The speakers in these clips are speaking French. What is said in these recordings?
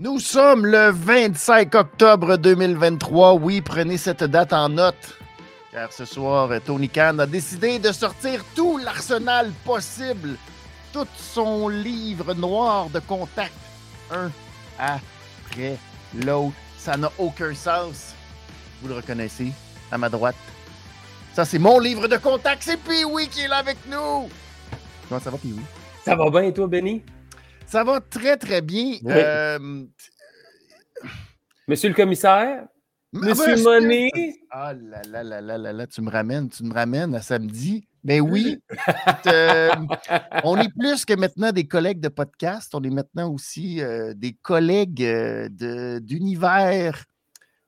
Nous sommes le 25 octobre 2023. Oui, prenez cette date en note. Car ce soir, Tony Khan a décidé de sortir tout l'arsenal possible, tout son livre noir de contact, un après l'autre. Ça n'a aucun sens. Vous le reconnaissez à ma droite? Ça, c'est mon livre de contact. C'est Pee-Wee qui est là avec nous. Comment ça va, Pee-Wee? Ça va bien, et toi, Benny? Ça va très, très bien. Oui. Euh, Monsieur le commissaire? Monsieur Monsieur- Money? Ah là là là là là là, tu me ramènes, tu me ramènes à samedi. Ben oui, euh, on est plus que maintenant des collègues de podcast, on est maintenant aussi euh, des collègues euh, d'univers,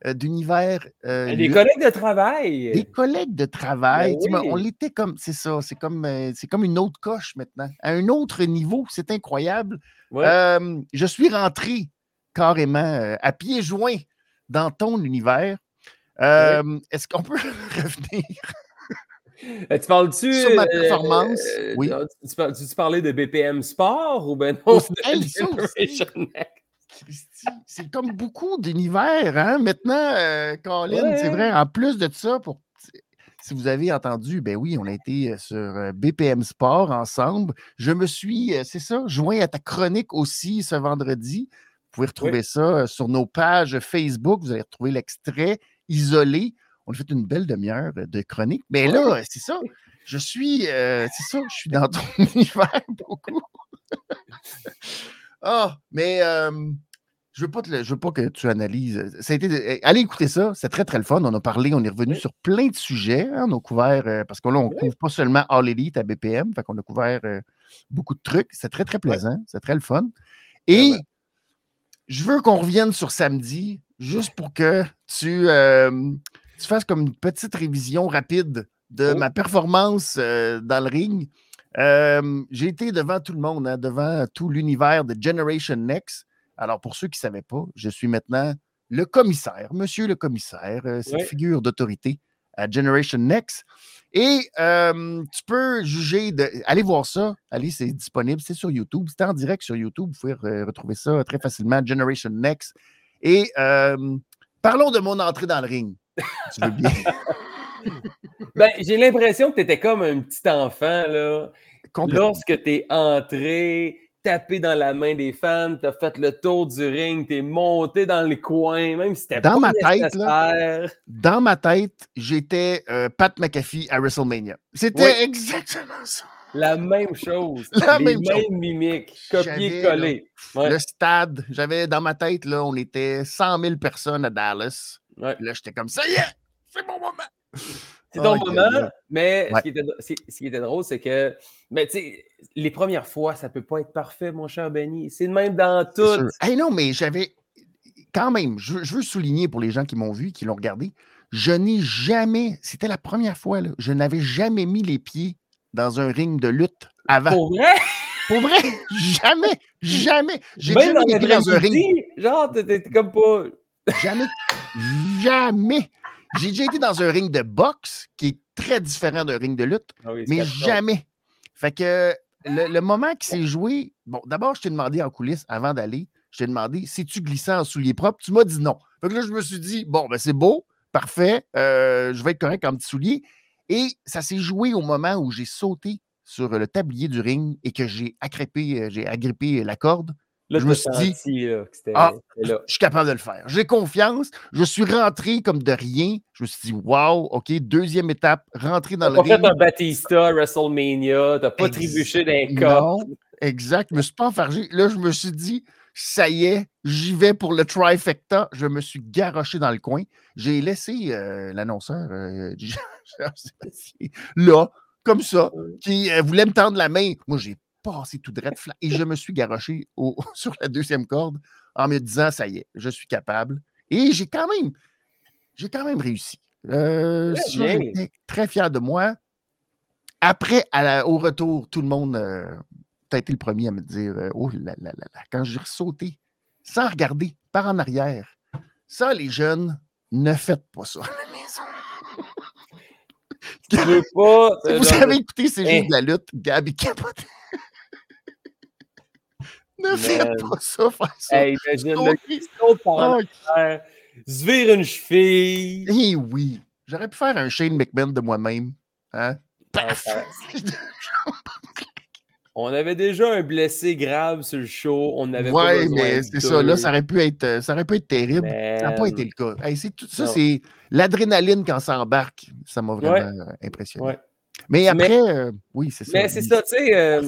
d'univers. euh, Des le- collègues de travail. des collègues de travail. Ben oui. On l'était comme, c'est ça, c'est comme, euh, c'est comme une autre coche maintenant, à un autre niveau, c'est incroyable. Ouais. Euh, je suis rentré carrément euh, à pieds joints dans ton univers. Euh, Est-ce qu'on peut revenir? Euh, tu parles-tu. sur ma performance, oui. Tu, tu, par- tu parlais de BPM Sport ou ben Oh, non? de hey. Generation Next? C'est comme beaucoup d'univers, hein? Maintenant, euh, Colin, Ouais. c'est vrai, en plus de ça, pour si vous avez entendu, ben oui, on a été euh, sur euh, BPM Sport ensemble. Je me suis, euh, c'est ça, joint à ta chronique aussi ce vendredi. Vous pouvez retrouver ça sur nos pages Facebook. Vous allez retrouver l'extrait isolé. On a fait une belle demi-heure de chronique. Mais là, c'est ça. Je suis, euh, c'est ça, je suis dans ton univers beaucoup. Ah, mais euh, je veux pas te le- je veux pas que tu analyses. Ça a été, eh, allez écouter ça, c'est très très le fun. On a parlé, on est revenu Oui. sur plein de sujets. hein, on a couvert, euh, parce que là, on Oui. couvre pas seulement All Elite à BPM, fait qu'on a couvert euh, beaucoup de trucs. C'est très très plaisant, c'est très le fun. Et Vraiment. je veux qu'on revienne sur samedi, juste pour que tu, euh, tu fasses comme une petite révision rapide de Oh. ma performance euh, dans le ring. Euh, J'ai été devant tout le monde, hein, devant tout l'univers de Generation Next. Alors, pour ceux qui ne savaient pas, je suis maintenant le commissaire, monsieur le commissaire, euh, cette Ouais. figure d'autorité à Generation Next. Et euh, tu peux juger de. Allez voir ça. Allez, c'est disponible. C'est sur YouTube. C'est en direct sur YouTube. Vous pouvez re- retrouver ça très facilement. Generation Next. Et euh, parlons de mon entrée dans le ring. Tu veux bien? Ben, j'ai l'impression que tu étais comme un petit enfant, là. Lorsque tu es entré, tapé dans la main des fans, tu as fait le tour du ring, tu es monté dans les coins, même si c'était Dans pas ma tête, là. Dans ma tête, j'étais euh, Pat McAfee à WrestleMania. C'était Oui. exactement ça. La même chose. La les même mêmes chose. mimiques, copier-coller. Ouais, Le stade, j'avais dans ma tête, là, on était 100 000 personnes à Dallas. ouais. Là, j'étais comme ça y est, c'est mon moment. C'est ton moment, mais Ouais. ce, qui était, c'est- ce qui était drôle, c'est que ben, tu sais, les premières fois, ça peut pas être parfait, mon cher Benny. C'est de même dans tout. Hey, non, mais j'avais. Quand même, je, veux- je veux souligner pour les gens qui m'ont vu, qui l'ont regardé, je n'ai jamais, c'était la première fois, là, je n'avais jamais mis les pieds dans un ring de lutte avant. Pour, Pour vrai, vrai, jamais, jamais. J'ai jamais dans mis les pieds dans un ring. genre, t'étais comme pas. Jamais. Jamais. J'ai déjà été dans un ring de boxe qui est très différent d'un ring de lutte, Ah oui, mais jamais. Fait que le, moment qui s'est joué, bon, d'abord, je t'ai demandé en coulisses avant d'aller, je t'ai demandé si tu glissais en souliers propres? Tu m'as dit non. Fait que là, je me suis dit, bon, ben c'est beau, parfait, euh, je vais être correct en petit soulier. Et ça s'est joué au moment où j'ai sauté sur le tablier du ring et que j'ai agrippé, euh, j'ai agrippé la corde. Là, je me suis dit, là, que Ah, là. je suis capable de le faire. J'ai confiance. Je suis rentré comme de rien. Je me suis dit, wow, OK, deuxième étape, rentrer dans le ring. fait un Batista WrestleMania, t'as pas Ex- trébuché d'un corps. Non, exact. Je me suis pas enfargé. Là, je me suis dit, ça y est, j'y vais pour le trifecta. Je me suis garoché dans le coin. J'ai laissé euh, l'annonceur euh, là, comme ça, qui euh, voulait me tendre la main. Moi, j'ai passé tout droit et je me suis garoché au- sur la deuxième corde en me disant, ça y est, je suis capable. Et j'ai quand même, j'ai quand même réussi. Euh, j'étais très fier de moi. Après, à la- au retour, tout le monde, euh, tu as été le premier à me dire euh, Oh là là là là, quand j'ai ressauté, sans regarder, par en arrière. Ça, les jeunes, ne faites pas ça à la maison. Tu veux pas. Si vous avez écouté C'est Hein? juste de la lutte, Gabi capote. Ne fais Man. pas ça, faire ça. Hey, imagine le Ah, se vire une cheville. Eh oui. J'aurais pu faire un Shane McMahon de moi-même. Hein? Paf! On avait déjà un blessé grave sur le show. On n'avait pas Ouais, mais c'est ça. Là, ça aurait pu être, euh, ça aurait pu être terrible. Ça n'a pas été le cas. Hey, c'est tout, ça, c'est l'adrénaline quand ça embarque. Ça m'a vraiment euh, impressionné. Ouais. Mais après, euh, oui, c'est ça. Mais c'est ça, tu sais,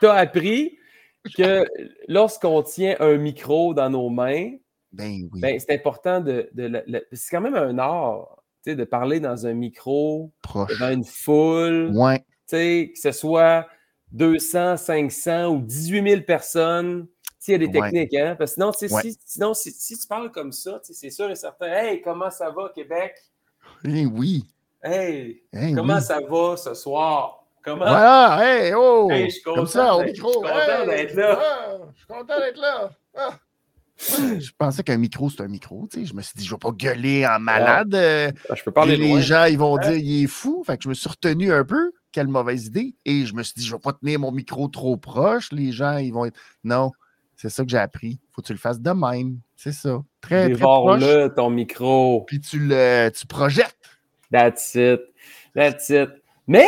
tu as appris que lorsqu'on tient un micro dans nos mains, Ben oui, ben, c'est important de. c'est quand même un art, tu sais, de parler dans un micro, proche. devant une foule, Ouais, tu sais, que ce soit 200, 500 ou 18 000 personnes. Il y a des Ouais. techniques, hein? Parce que sinon, Ouais. si, sinon si, si tu parles comme ça, tu sais, c'est sûr et certain. Hey, comment ça va, Québec? Eh oui. Hey, Eh comment oui. ça va ce soir? Comment? Voilà, hey, oh! Hey, je suis Comme content ça, au d'être- micro. je suis content hey, d'être là. ah, je suis content d'être là. Ah. Je pensais qu'un micro, c'est un micro. tu sais. Je me suis dit, je ne vais pas gueuler en malade. euh, Ah, Je peux Puis parler les loin. gens, ils vont Ouais. dire, il est fou. Fait que je me suis retenu un peu. Quelle mauvaise idée. Et je me suis dit, je ne vais pas tenir mon micro trop proche. Les gens, ils vont être. Non, c'est ça que j'ai appris. Faut que tu le fasses de même. C'est ça. Très, très proche. Ton micro. Puis tu le tu projettes. That's it. That's it. Mais,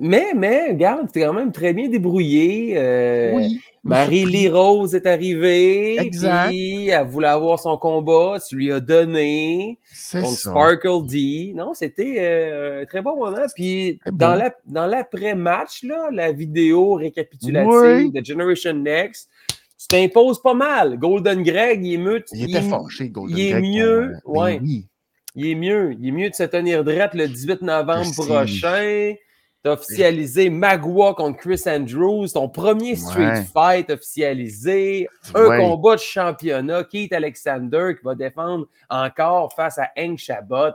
mais, mais, regarde, tu es quand même très bien débrouillé. euh, oui. Marie-Lee Rose est arrivée. Exact. Puis elle voulait avoir son combat. Tu lui as donné. C'est. Sparkle D. Non, c'était euh, un très bon moment. Puis dans la- dans l'après-match, là, la vidéo récapitulative Oui. de Generation Next, tu t'imposes pas mal. Golden Greg, il est mieux. Il était fâché, Golden il est Greg, mieux, pour, ouais. ben oui. Il est mieux. Il est mieux de se tenir droit le 18 novembre Merci. prochain. T'as officialisé Magua contre Chris Andrews, ton premier Street Ouais. Fight officialisé, un Ouais. combat de championnat, Keith Alexander qui va défendre encore face à Hank Chabot.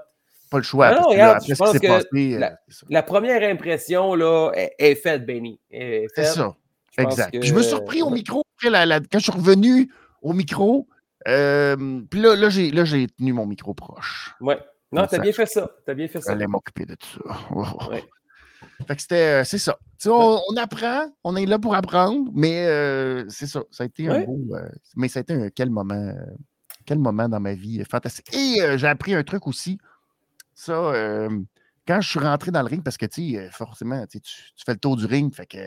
Pas le choix. Non, regarde, après je pense que passé, euh, la- première impression là, est, est faite, Benny. Est C'est ça. Je Exact. que- Puis je me suis surpris au micro. après la- la- quand je suis revenu au micro, euh, puis là, là, j'ai, là, j'ai tenu mon micro proche. Ouais. Non, t'as bien fait ça. T'as bien fait ça. J'allais m'occuper de tout ça. Ouais. Fait que c'était, euh, c'est ça. On, on apprend, on est là pour apprendre, mais euh, c'est ça. Ça a été un beau. euh, mais ça a été un quel moment, quel moment dans ma vie fantastique. Et j'ai appris un truc aussi. Ça, quand je suis rentré dans le ring, parce que tu sais, forcément, tu tu fais le tour du ring, fait que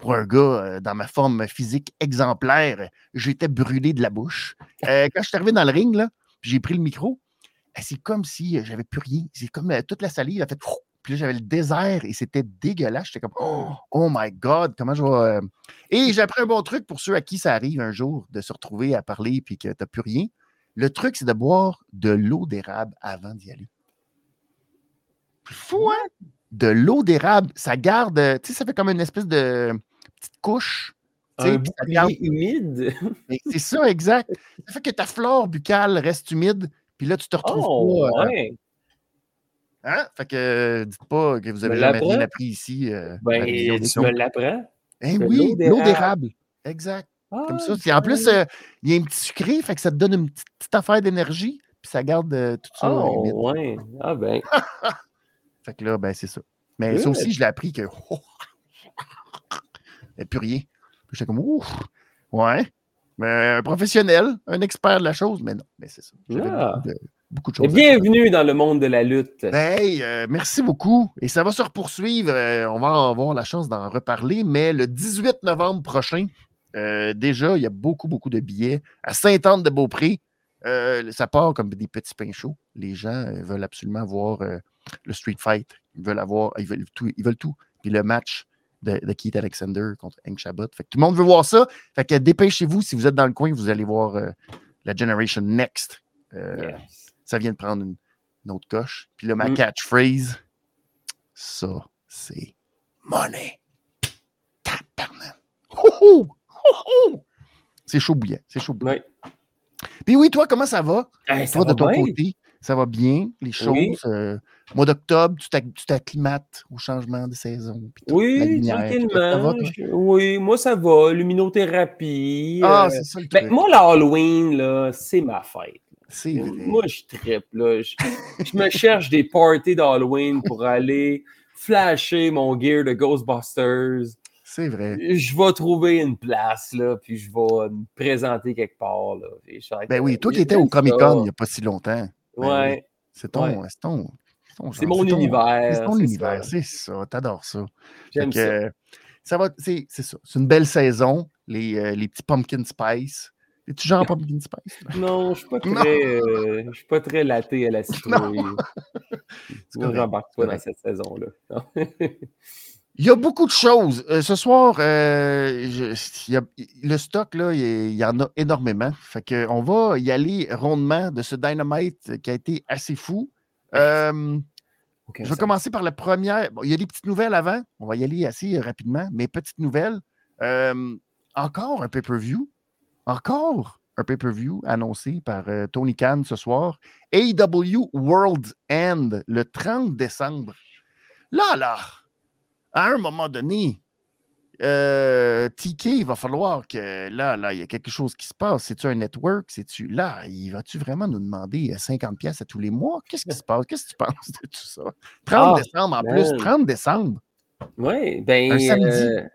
pour un gars euh, dans ma forme physique exemplaire, j'étais brûlé de la bouche. Euh, quand je suis arrivé dans le ring, là, j'ai pris le micro, eh, c'est comme si euh, j'avais plus rien. C'est comme toute la salive a fait. Puis là, j'avais le désert et c'était dégueulasse. J'étais comme, oh, oh my God, comment je vais. Et j'ai appris un bon truc pour ceux à qui ça arrive un jour de se retrouver à parler puis que tu n'as plus rien. Le truc, c'est de boire de l'eau d'érable avant d'y aller. Fou, hein? De l'eau d'érable, ça garde, tu sais, ça fait comme une espèce de petite couche. Un bouclier humide. C'est ça, exact. Ça fait que ta flore buccale reste humide, puis là, tu te retrouves Oh, pas. euh, ouais. Hein? Fait que euh, dites pas que vous avez jamais rien appris ici. euh, Ben, tu me l'apprends? Eh oui, l'eau d'érable. Exact. Ah, Comme ça. En plus, euh, il y a un petit sucré, fait que ça te donne une petite, petite affaire d'énergie, puis ça garde euh, tout ça Oh, humide. ouais. Ah, ben. Fait que là, ben, c'est ça. Mais ça aussi, je l'ai appris que. Il n'y a plus rien. Puis J'étais comme, ouf, ouais. Mais un professionnel, un expert de la chose, mais non, mais c'est ça. Ah. beaucoup, de, beaucoup de choses. bienvenue dans le monde de la lutte. Hey, euh, merci beaucoup. Et ça va se poursuivre. euh, on va avoir la chance d'en reparler, mais le 18 novembre prochain, euh, déjà, il y a beaucoup, beaucoup de billets à Sainte-Anne-de-Beaupré. Ça part comme des petits pains chauds. Les gens veulent absolument voir le Street Fight. Ils veulent avoir, ils veulent tout. Ils veulent tout. Puis le match de, de Keith Alexander contre Hank Chabot. Fait que tout le monde veut voir ça. Fait que dépêchez-vous. Si vous êtes dans le coin, vous allez voir euh, la Generation Next. Euh, Yes. ça vient de prendre une, une autre coche. Puis là, ma Mm. catchphrase, ça, c'est money. Tabarnak. C'est chaud bouillant. C'est chaud bouillant. Puis oui, toi, comment ça va? Hey, ça toi, va de ton bien. côté, ça va bien, les choses. Oui. euh, mois d'octobre, tu t'ac- tu t'acclimates au changement de saison. puis tout, la Oui, lumière, tranquillement. va, Oui, moi, ça va. Luminothérapie. Ah, euh, c'est ça le ben, moi, l'Halloween, c'est ma fête. vrai. Moi, je trippe, là. Je, je me cherche des parties d'Halloween pour aller flasher mon gear de Ghostbusters. C'est vrai. Je vais trouver une place, là, puis je vais me présenter quelque part. Là. Ben oui, toi qui étais au Comic Con il n'y a pas si longtemps. Ben ouais. C'est ton, ton, c'est mon univers. C'est ton univers, c'est ça. T'adores ça. J'aime ça. ça va, c'est ça. C'est une belle saison. Les, euh, les petits pumpkin spice. Es-tu genre pumpkin spice? Non, je suis pas très, euh, suis pas très laté à la citrouille. Je j'embarque pas dans cette saison-là. Il y a beaucoup de choses. Euh, ce soir, le stock, là, il, y en a énormément. Fait que on va y aller rondement de ce Dynamite qui a été assez fou. Euh, je vais commencer par la première. il y a des petites nouvelles avant. On va y aller assez rapidement, mais petites nouvelles. Euh, encore un pay-per-view. Encore un pay-per-view annoncé par euh, Tony Khan ce soir. AEW World End le 30 décembre. Là, là, à un moment donné, euh, TK, il va falloir que là, là, il y a quelque chose qui se passe. C'est-tu un network? C'est-tu là? Il va-tu vraiment nous demander 50 euh, pièces à tous les mois? Qu'est-ce qui se passe? Qu'est-ce que tu penses de tout ça? 30 ah, décembre en plus, 30 décembre. Oui, ben euh,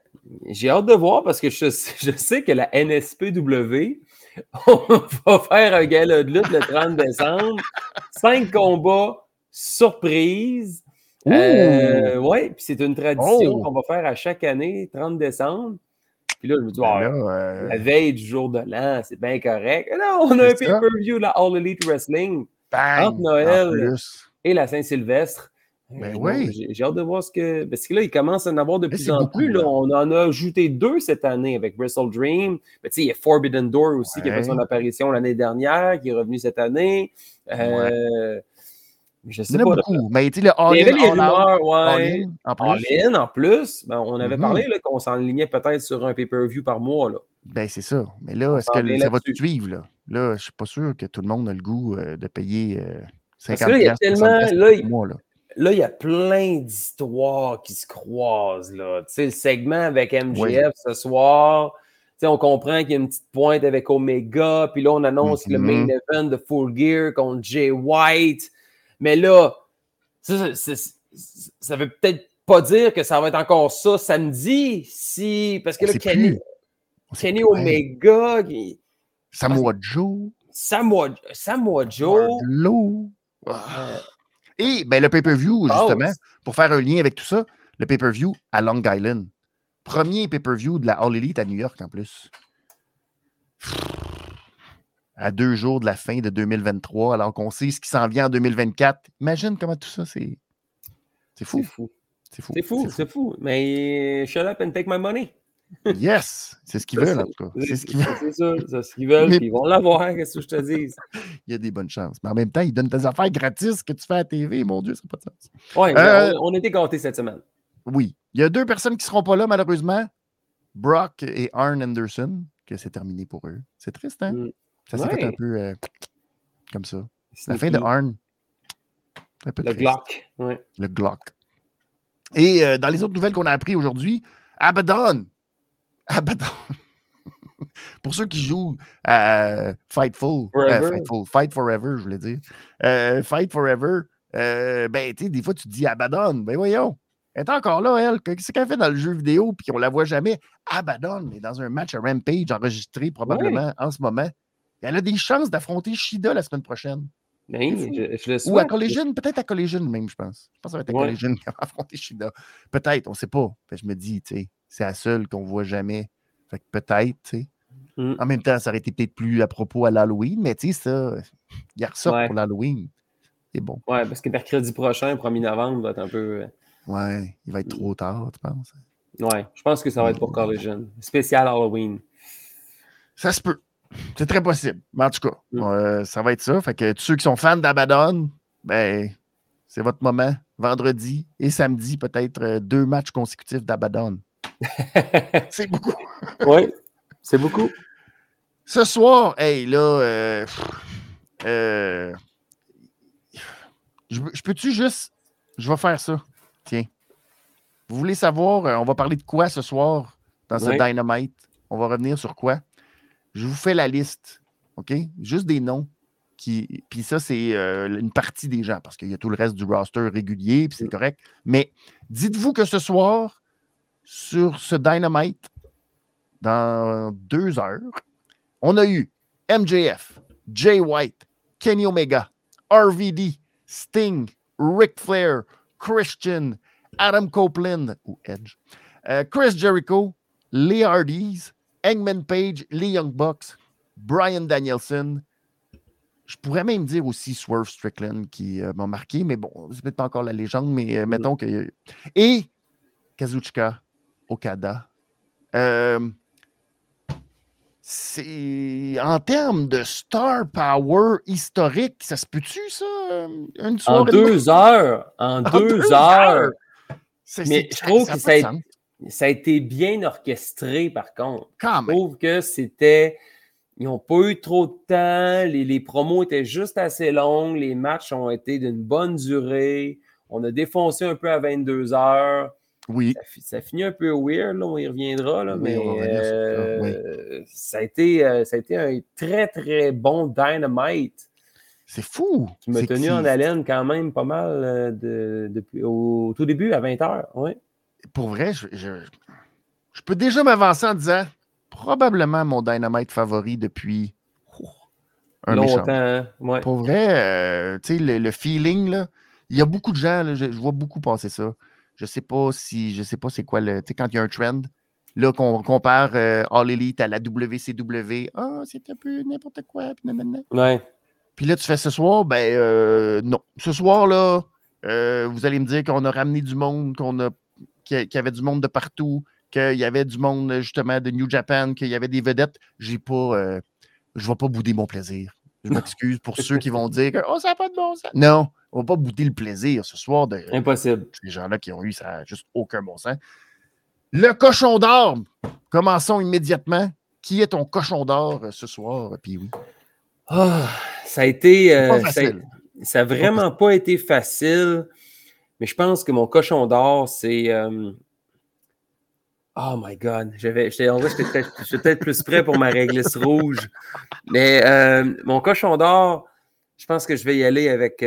j'ai hâte de voir parce que je, je, sais que la NSPW on va faire un gala de lutte le 30 décembre. Cinq combats surprise euh, oui, puis c'est une tradition oh! qu'on va faire à chaque année, 30 décembre. Puis là, je me dis, ben euh, la veille du jour de l'an, c'est bien correct. là, on a un pay-per-view, la All Elite Wrestling, entre Noël et la Saint-Sylvestre. Ben oui. J'ai hâte de voir ce que. Parce que là, il commence à en avoir de plus en plus. Là. On en a ajouté deux cette année avec Wrestle Dream. Mais il y a Forbidden Door aussi qui a fait son apparition l'année dernière, qui est revenu cette année. Euh, je sais pas. beaucoup. Mais tu le All Il y avait les rumeurs, ouais. en plus. en plus. Ben, on avait parlé mm-hmm. qu'on s'enlignait peut-être sur un pay-per-view par mois. Là. Ben, c'est ça. Mais là, est-ce que ça va tout suivre? Là, là je ne suis pas sûr que tout le monde a le goût euh, de payer euh, 50 là, il y a tellement. Là, il... Mois, là. Là, il y a plein d'histoires qui se croisent. Là. Tu sais, le segment avec MGF ce soir, on comprend qu'il y a une petite pointe avec Omega, puis là, on annonce le main mm-hmm. event de Full Gear contre Jay White. Mais là, ça, ça, veut peut-être pas dire que ça va être encore ça samedi, si. Parce que là, Kenny, Kenny Omega. Qui, Samoa Joe. Samoa, Samoa Joe. Ah. Et ben, le pay-per-view, justement, pour faire un lien avec tout ça, le pay-per-view à Long Island. Premier pay-per-view de la All Elite à New York en plus à deux jours de la fin de 2023, alors qu'on sait ce qui s'en vient en 2024. Imagine comment tout ça, c'est. C'est fou. C'est fou. C'est fou, c'est fou. Mais shut up and take my money. yes! C'est ce qu'ils veulent, en tout cas. C'est ce qu'ils veulent. C'est ça, c'est ce qu'ils veulent, ils vont l'avoir, qu'est-ce que je te dis? Il y a des bonnes chances. Mais en même temps, ils donnent des affaires gratis que tu fais à la TV. Mon Dieu, ça n'a pas de sens. Oui, euh, on, été gâtés cette semaine. Oui. Il y a deux personnes qui ne seront pas là, malheureusement. Brock et Arn Anderson, que c'est terminé pour eux. C'est triste, hein? Mm. Ça s'est fait un peu euh, comme ça. La fin de Arn. le Glock. Ouais. Le Glock. Et euh, dans les autres nouvelles qu'on a appris aujourd'hui, Abaddon. Abaddon. Pour ceux qui jouent à Fightful, euh, Fightful, Fight Forever, je voulais dire. Fight Forever, ben, tu sais, des fois, tu te dis Abaddon. Ben, voyons. Elle est encore là, elle. Qu'est-ce qu'elle fait dans le jeu vidéo, puis on la voit jamais? Abaddon, mais dans un match à Rampage enregistré probablement en ce moment. Elle a des chances d'affronter Shida la semaine prochaine. Ben, je, le Ou à Collision, peut-être à Collision même, je pense. Je pense que ça va être à Collision qui va affronter Shida. Peut-être, on ne sait pas. je me dis, tu sais, c'est la seule qu'on ne voit jamais. Fait que peut-être, tu sais. Mm. En même temps, ça aurait été peut-être plus à propos à l'Halloween, mais tu sais, ça, il y a ça pour l'Halloween. C'est bon. Ouais, parce que mercredi prochain, 1er novembre, va être un peu. Euh, ouais, il va être trop tard, tu penses? Ouais, je pense que ça va être pour Collision. Spécial Halloween. Ça se peut. C'est très possible. Mais en tout cas, mm. euh, ça va être ça. Fait que tous ceux qui sont fans d'Abaddon, ben, c'est votre moment. Vendredi et samedi, peut-être euh, deux matchs consécutifs d'Abaddon. c'est beaucoup. oui, c'est beaucoup. Ce soir, hey, là, euh, je, peux-tu juste. Je vais faire ça. Tiens. Vous voulez savoir, on va parler de quoi ce soir dans ce Dynamite? On va revenir sur quoi? Je vous fais la liste, OK? Juste des noms. Qui, puis ça, c'est euh, une partie des gens, parce qu'il y a tout le reste du roster régulier, puis c'est correct. Mais dites-vous que ce soir, sur ce Dynamite dans deux heures. On a eu MJF, Jay White, Kenny Omega, RVD, Sting, Ric Flair, Christian, Adam Copeland ou Edge, euh, Chris Jericho, Lee Hardys, Engman Page, Lee Young Bucks, Brian Danielson. Je pourrais même dire aussi Swerve Strickland qui euh, m'a marqué, mais bon, c'est peut-être pas encore la légende, mais euh, mettons que. Et Kazuchika Okada. c'est en termes de star power historique, ça se peut-tu, ça? Une en deux heures. En, deux, heures. Mais je trouve que ça a, ça a, été bien orchestré, par contre. je trouve que c'était. Ils n'ont pas eu trop de temps. Les, les, promos étaient juste assez longues. Les matchs ont été d'une bonne durée. On a défoncé un peu à 22 heures. Oui. Ça, finit un peu weird, là, on y reviendra, là, mais euh, ça, a été, euh, ça a été un très, très bon dynamite. C'est fou! Qui m'a tenu en haleine quand même pas mal euh, de, depuis, au tout début, à 20 h oui. Pour vrai, je, je, peux déjà m'avancer en disant probablement mon Dynamite favori depuis un longtemps. Hein, ouais. Pour vrai, euh, tu sais, le, feeling, là, il y a beaucoup de gens, je, vois beaucoup passer ça. Je sais pas si, je sais pas c'est quoi le, tu sais, quand il y a un trend, là, qu'on compare euh, All Elite à la WCW, ah, c'est un peu n'importe quoi, puis Ouais. Puis là, tu fais ce soir, ben euh, non. Ce soir-là, euh, vous allez me dire qu'on a ramené du monde, qu'on a qu'il y avait du monde de partout, qu'il y avait du monde justement de New Japan, qu'il y avait des vedettes. J'ai pas. Euh, je vais pas bouder mon plaisir. Je m'excuse pour ceux qui vont dire que Oh, ça n'a pas de bon sens. Non, on va pas bouder le plaisir ce soir de Impossible. Ces gens-là qui ont eu ça juste aucun bon sens. Le cochon d'or. Commençons immédiatement. Qui est ton cochon d'or ce soir, puis oui? Ah, ça a été. Euh, ça, n'a vraiment pas été facile, mais je pense que mon cochon d'or, c'est. Euh, oh my God. J'avais, j'étais, en vrai, j'étais peut-être plus prêt pour ma réglisse rouge. Mais euh, mon cochon d'or, je pense que je vais y aller avec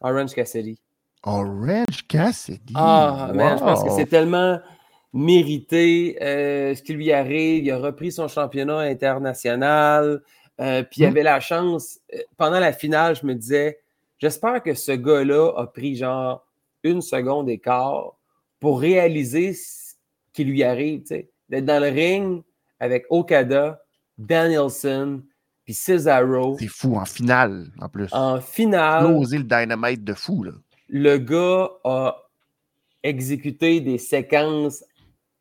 Orange Cassidy. Orange Cassidy? Ah, mais je pense que c'est tellement mérité ce qui lui arrive. Il a repris son championnat international. Euh, puis il mmh. avait la chance, euh, pendant la finale, je me disais, j'espère que ce gars-là a pris genre une seconde d'écart pour réaliser ce qui lui arrive, d'être dans le ring avec Okada, Danielson, puis Cesaro. C'est fou, en finale, en plus. En finale. Oser le dynamite de fou, là. Le gars a exécuté des séquences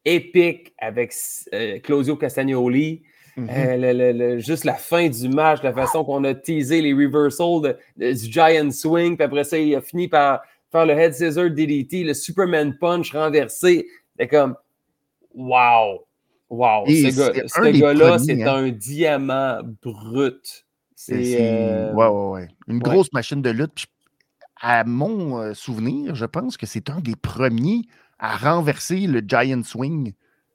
épiques avec euh, Claudio Castagnoli. Mhm. Euh, juste la fin du match, la façon qu'on a teasé les reversals du Giant Swing, puis après ça, il a fini par faire le Head Scissor DDT, le Superman Punch renversé. C'est comme, wow! Wow! ce gars-là, c'est hein. un diamant brut. C'est. Euh, ouais, ouais, ouais. Une grosse machine de lutte. à mon euh, souvenir, je pense que c'est un des premiers à renverser le Giant Swing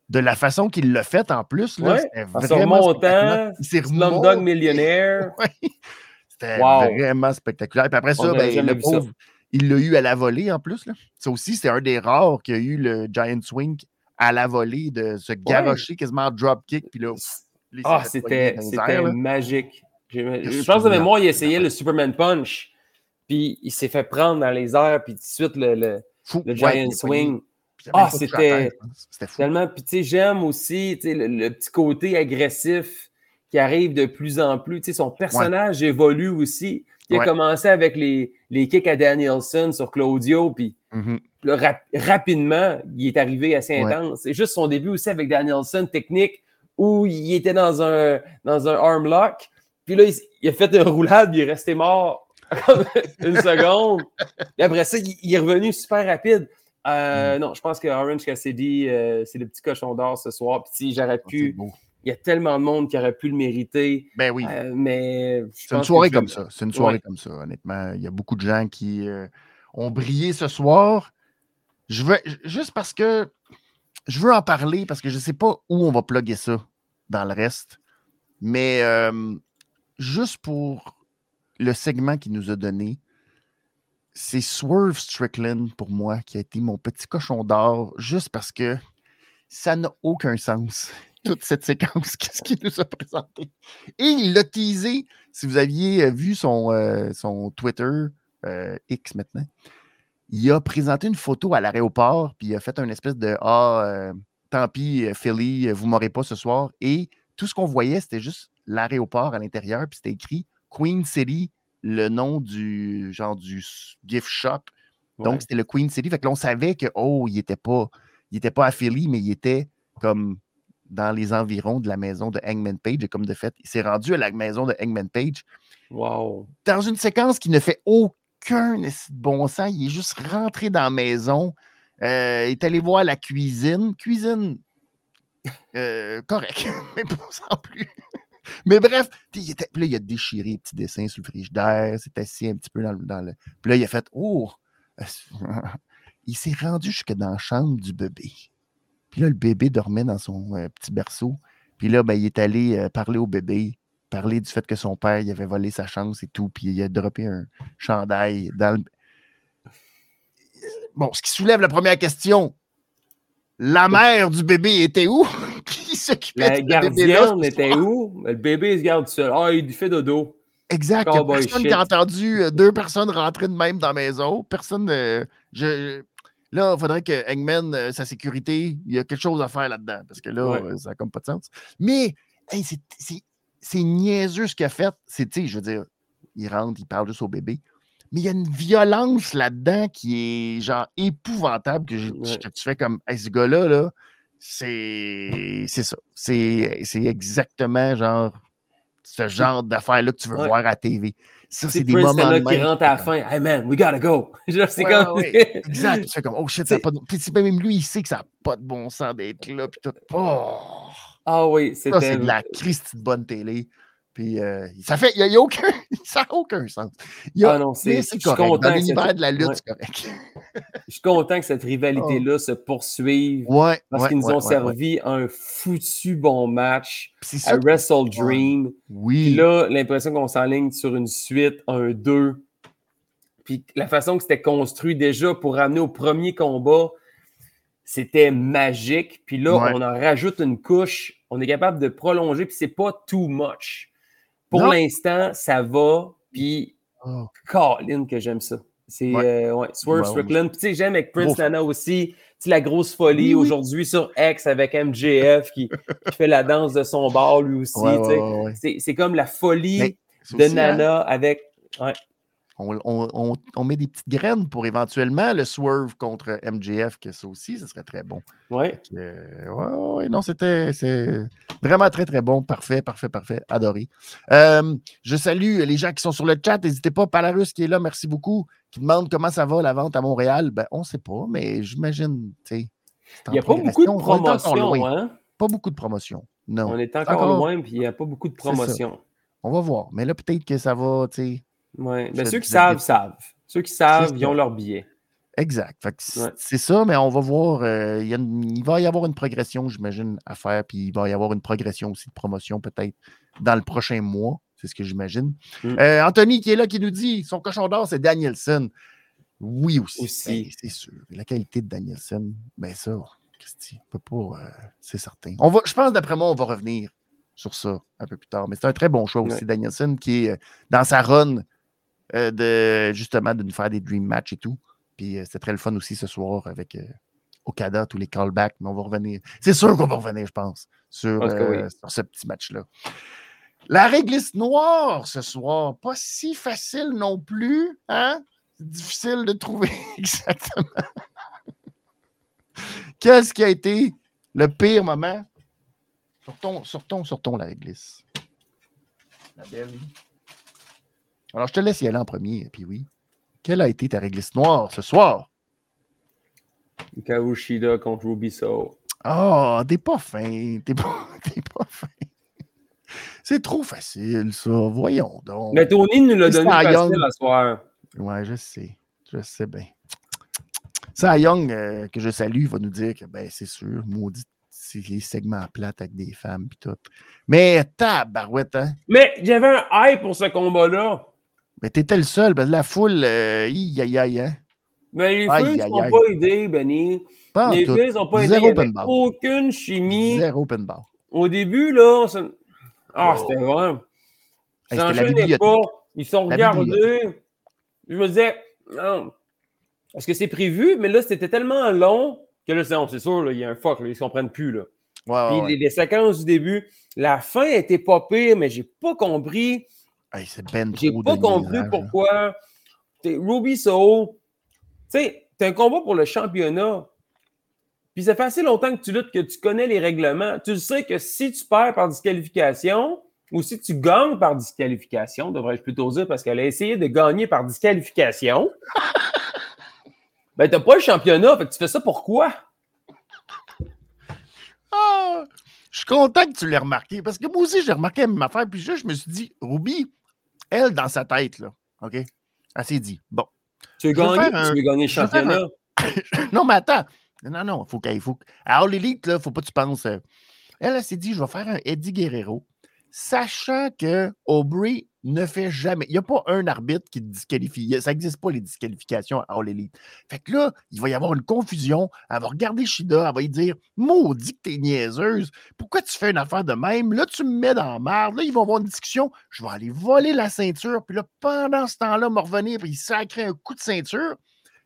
de la façon qu'il l'a fait en plus. Là, c'était vraiment spectaculaire. Slumdog Millionnaire. C'était vraiment spectaculaire. Puis après ça, ben, le pauvre, il l'a eu à la volée en plus. Là. Ça aussi, c'est un des rares qui a eu le Giant Swing à la volée, de se garocher quasiment en dropkick. Puis là, ah, c'était magique. Je pense de mémoire, il essayait le Superman Punch. Puis il s'est fait prendre dans les airs, puis tout de suite le, le, le Giant Swing. Ah, c'était tellement. Puis, tu sais, j'aime aussi le, petit côté agressif qui arrive de plus en plus. Tu sais, son personnage évolue aussi. Il a commencé avec les, les kicks à Danielson sur Claudio, puis mm-hmm. rapidement, il est arrivé assez intense. C'est juste son début aussi avec Danielson, technique, où il était dans un, dans un arm lock. Puis là, il, a fait une roulade, il est resté mort une seconde. Et après ça, il est revenu super rapide. Euh, mm. Non, je pense que Orange Cassidy, euh, c'est le petit cochon d'or ce soir. Puis si j'aurais ah, pu. Il y a tellement de monde qui aurait pu le mériter. Ben oui. Euh, mais c'est une soirée comme ça. C'est une soirée comme ça, honnêtement. Il y a beaucoup de gens qui ont brillé ce soir. Je veux juste parce que je veux en parler parce que je ne sais pas où on va plugger ça dans le reste. Mais juste pour le segment qu'il nous a donné, c'est Swerve Strickland pour moi qui a été mon petit cochon d'or, juste parce que Ça n'a aucun sens. Toute cette séquence, qu'est-ce qu'il nous a présenté? Et il l'a teasé. Si vous aviez vu son, euh, son Twitter, euh, X maintenant, il a présenté une photo à l'aéroport, puis il a fait un espèce de Ah, euh, tant pis, Philly, vous m'aurez pas ce soir. Et tout ce qu'on voyait, c'était juste l'aéroport à l'intérieur, puis c'était écrit Queen City, le nom du genre du gift shop. Donc, c'était le Queen City. Fait que là, on savait que, oh, il n'était pas, il était pas à Philly, mais il était comme dans les environs de la maison de Hangman Page. Et comme de fait, il s'est rendu à la maison de Hangman Page. Wow. Dans une séquence qui ne fait aucun bon sens. Il est juste rentré dans la maison. Euh, il est allé voir la cuisine. Cuisine euh, correct, mais pas sans plus. Mais bref, il était, puis là, il a déchiré les petits dessins sur le frigidaire, s'est assis un petit peu dans, dans, le. Puis là, il a fait Oh! Il s'est rendu jusque dans la chambre du bébé. Puis là, le bébé dormait dans son euh, petit berceau. Puis là, ben, il est allé euh, parler au bébé, parler du fait que son père il avait volé sa chance et tout. Puis il a droppé un chandail dans le. Bon, ce qui soulève la première question la mère du bébé était où? Qui s'occupait La gardienne était où? Le bébé se garde seul. Ah, il fait dodo. Exact. Il n'y a personne qui a entendu euh, deux personnes rentrer de même dans la maison. Personne. Euh, je, là, il faudrait que Eggman, euh, sa sécurité, il y a quelque chose à faire là-dedans. Parce que là, ça n'a comme pas de sens. Mais c'est niaiseux ce qu'il a fait. C'est, je veux dire, il rentre, il parle juste au bébé mais il y a une violence là-dedans qui est genre épouvantable que, tu fais comme ce gars-là, là, c'est ça. C'est exactement genre ce genre d'affaires-là que tu veux voir à la TV. Ça, c'est des moments là qui rentre à la fin. Hey man, we gotta go. c'est comme. exact. Tu fais comme, oh shit, ça n'a pas de. Puis même lui, il sait que ça n'a pas de bon sens d'être là. Puis tout. Oh. Ah oui, c'est c'est de la Christie de bonne télé. Puis euh, ça fait, il n'y a, aucun, ça n'a aucun sens. ah non, c'est correct. Dans l'univers de la lutte, c'est correct. je suis content que cette rivalité-là se poursuive. Ouais, parce qu'ils nous ont servi un foutu bon match à Wrestle Dream. Oui. Puis là, l'impression qu'on s'enligne sur une suite, un 2. Puis la façon que c'était construit déjà pour ramener au premier combat, c'était magique. Puis là, on en rajoute une couche. On est capable de prolonger, puis c'est pas too much. Pour l'instant, ça va. Puis, oh. Colin, que j'aime ça. C'est ouais. Euh, Swerve Strickland. Puis, tu sais, j'aime avec Prince Nana aussi. Tu la grosse folie aujourd'hui sur X avec MJF qui, fait la danse de son bar lui aussi. c'est comme la folie de Nana hein? avec. On, met des petites graines pour éventuellement le swerve contre MJF, que ça aussi, ce serait très bon. Oui. ouais, non, c'était vraiment très, très bon. Parfait, parfait, parfait. Adoré. Euh, je salue les gens qui sont sur le chat. N'hésitez pas. Palarus qui est là, merci beaucoup. Qui demande comment ça va la vente à Montréal. Ben, on ne sait pas, mais j'imagine, Il n'y a pas beaucoup de promotion, hein? Pas beaucoup de promotion. Non. On est encore, loin, puis il n'y a pas beaucoup de promotion. On va voir. Mais là, peut-être que ça va, tu sais oui, mais ceux qui savent, savent. Ceux qui savent, ils ont leur billet. Exact. C'est ça, mais on va voir. Euh, il, va y avoir une progression, j'imagine, à faire, puis il va y avoir une progression aussi de promotion peut-être dans le prochain mois. C'est ce que j'imagine. Mm. Euh, Anthony qui est là, qui nous dit son cochon d'or, c'est Danielson. Oui aussi. Ben, c'est sûr. La qualité de Danielson, ben ça, Christy, on peut pas. Euh, c'est certain. On va, je pense, d'après moi, on va revenir sur ça un peu plus tard. Mais c'est un très bon choix aussi, Danielson, qui est dans sa run euh, de justement de nous faire des dream match et tout. Puis euh, c'était très le fun aussi ce soir avec euh, Okada, tous les callbacks, mais on va revenir. C'est sûr qu'on va revenir, je pense, sur, ce petit match-là. La réglisse noire ce soir, pas si facile non plus, hein? difficile de trouver exactement. Qu'est-ce qui a été le pire moment? Sortons, sortons, sortons la réglisse. La belle. Alors, je te laisse y aller en premier, puis oui. Quelle a été ta réglisse noire ce soir? Kaoshida contre Rubiso. Ah, oh, t'es pas fin. T'es pas, pas fin. C'est trop facile, ça. Voyons donc. Mais Tony nous l'a donné facile ce soir. Ouais, je sais. Je sais bien. Ça, Young, euh, que je salue, va nous dire que ben, c'est sûr, maudit, c'est les segments plates avec des femmes et tout. Mais tabarouette, hein? Mais j'avais un hype pour ce combat-là. Mais t'étais le seul, que la foule, euh, aïe, aïe, hein? Mais les filles ne sont pas aidées, Benny. les filles ne sont pas. Il n'y aucune chimie. Zéro open bar. Au début, là, ah, c'était vraiment. Hey, s'enchaînaient pas. Ils sont regardés. Je me disais, non. Est-ce que c'est prévu? Mais là, c'était tellement long que là, c'est sûr, il y a un fuck, ils ne comprennent plus. Là. Ouais, Puis Les, séquences du début, la fin était pas pire, mais j'ai pas compris. Hey, ben j'ai pas compris pourquoi. Ruby Soul, tu sais, c'est un combat pour le championnat. Puis ça fait assez longtemps que tu luttes que tu connais les règlements. Tu sais que si tu perds par disqualification ou si tu gagnes par disqualification, devrais-je plutôt dire, parce qu'elle a essayé de gagner par disqualification, ben t'as pas le championnat. Fait que tu fais ça pourquoi? Ah, je suis content que tu l'aies remarqué parce que moi aussi, j'ai remarqué la même affaire. Puis je me suis dit, Ruby, elle, dans sa tête, là, OK? Elle s'est dit, bon. Tu veux gagner, tu veux gagner le championnat? non, mais attends. Non, non, faut qu'il faut. Alors, l'élite, là, faut pas que tu penses. Euh, elle, elle s'est dit, je vais faire un Eddie Guerrero, sachant que Aubrey ne fait jamais. Il n'y a pas un arbitre qui disqualifie. Ça n'existe pas les disqualifications à All Elite. Fait que là, il va y avoir une confusion. Elle va regarder Shida, elle va lui dire Maudit que t'es niaiseuse. Pourquoi tu fais une affaire de même? Là, tu me mets dans la merde. Là, ils vont avoir une discussion. Je vais aller voler la ceinture. Puis là, pendant ce temps-là, me revenir puis il sacrer un coup de ceinture,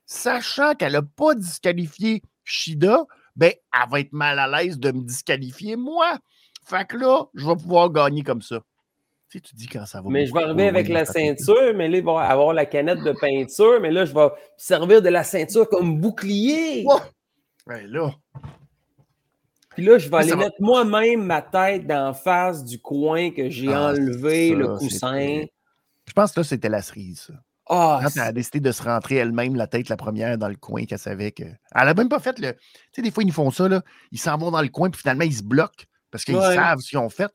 sachant qu'elle n'a pas disqualifié Shida, ben, elle va être mal à l'aise de me disqualifier moi. Fait que là, je vais pouvoir gagner comme ça. Tu, sais, tu dis quand ça va. Mais je vais arriver avec la ceinture, mais là, il va avoir la canette de peinture, mais là, je vais servir de la ceinture comme bouclier. Ouais, là. Puis là, je vais aller mettre moi-même ma tête dans face du coin que j'ai ah, enlevé, le coussin. Je pense que là, c'était la cerise, ça. Oh, Quand elle a décidé de se rentrer elle-même la tête la première dans le coin qu'elle savait que. Elle n'a même pas fait le. Tu sais, des fois, ils font ça, là. Ils s'en vont dans le coin, puis finalement, ils se bloquent parce qu'ils savent ce qu'ils ont fait.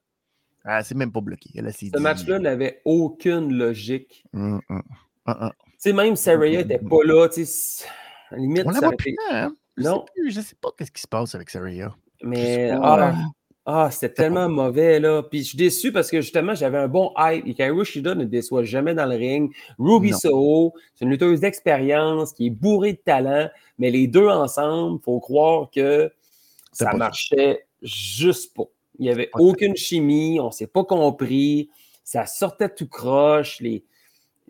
Elle s'est même pas bloquée. Ce match-là n'avait aucune logique. Hum, hum, tu sais, même Saraya n'était pas là. Tu sais, limite, On la voit plus, hein? Je non. Sais plus, je sais pas ce qui se passe avec Saraya. Mais. Ah, ah, c'était tellement mauvais, là. Puis je suis déçu parce que justement, j'avais un bon hype. Et Shida ne déçoit jamais dans le ring. Ruby Soho, c'est une lutteuse d'expérience qui est bourrée de talent. Mais les deux ensemble, il faut croire que ça marchait juste pas. Il n'y avait aucune chimie. On ne s'est pas compris. Ça sortait tout croche. Les,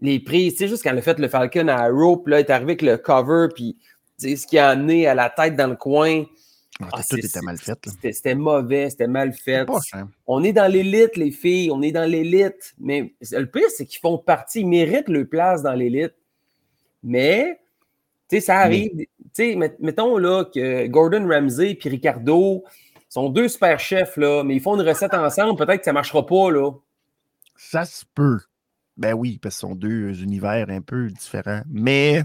les prises, c'est juste quand a fait le Falcon à Rope, là, est arrivé avec le cover. Puis ce qui a amené à la tête dans le coin. Ah, tout était mal fait. C'était mauvais, c'était mal fait. on est dans l'élite, les filles, on est dans l'élite. Mais le pire, c'est qu'ils font partie, ils méritent leur place dans l'élite. Mais, tu sais, ça arrive. Tu sais, mettons là que Gordon Ramsay et Ricardo sont deux super chefs, là, mais ils font une recette ensemble, peut-être que ça ne marchera pas, là. Ça se peut. Ben oui, parce que ce sont deux univers un peu différents. Mais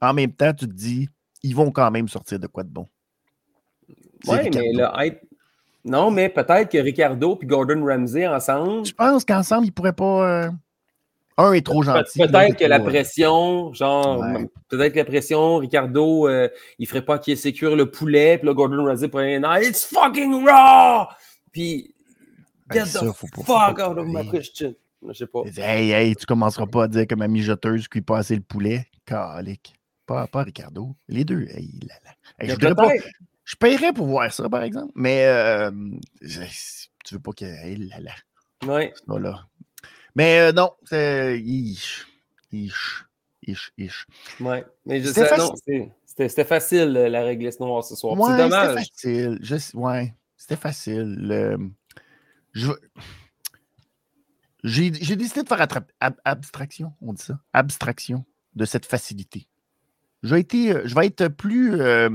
en même temps, tu te dis, ils vont quand même sortir de quoi de bon. Oui, mais le Non, mais peut-être que Ricardo et Gordon Ramsay ensemble. Je pense qu'ensemble, ils ne pourraient pas. Euh, un est trop gentil. Peut-être que la pression, genre, peut-être que la pression, Ricardo, euh, il ferait pas qu'il sécure le poulet, puis là, Gordon Ramsay pourrait dire It's fucking raw! Puis, ben, get the fuck out of my Christian. Je sais pas. Hey, hey, tu commenceras pas à dire que ma mijoteuse cuit pas assez le poulet? Calique. Pas, pas Ricardo. Les deux. Hey, là, là. je, pas, je paierais pour voir ça, par exemple, mais euh, tu veux pas que. Hey, là, là. Ouais. Là. Mais euh, non, c'est. Ish. Ish. Ish. Ish. Ouais. Mais je sais, non, c'était facile, la réglisse noire ce soir. Ouais, c'est dommage. C'était facile. Je... Ouais, c'était facile. Le... Je... J'ai décidé de faire abstraction, on dit ça. Abstraction de cette facilité. Je vais, être, je vais être plus. Euh,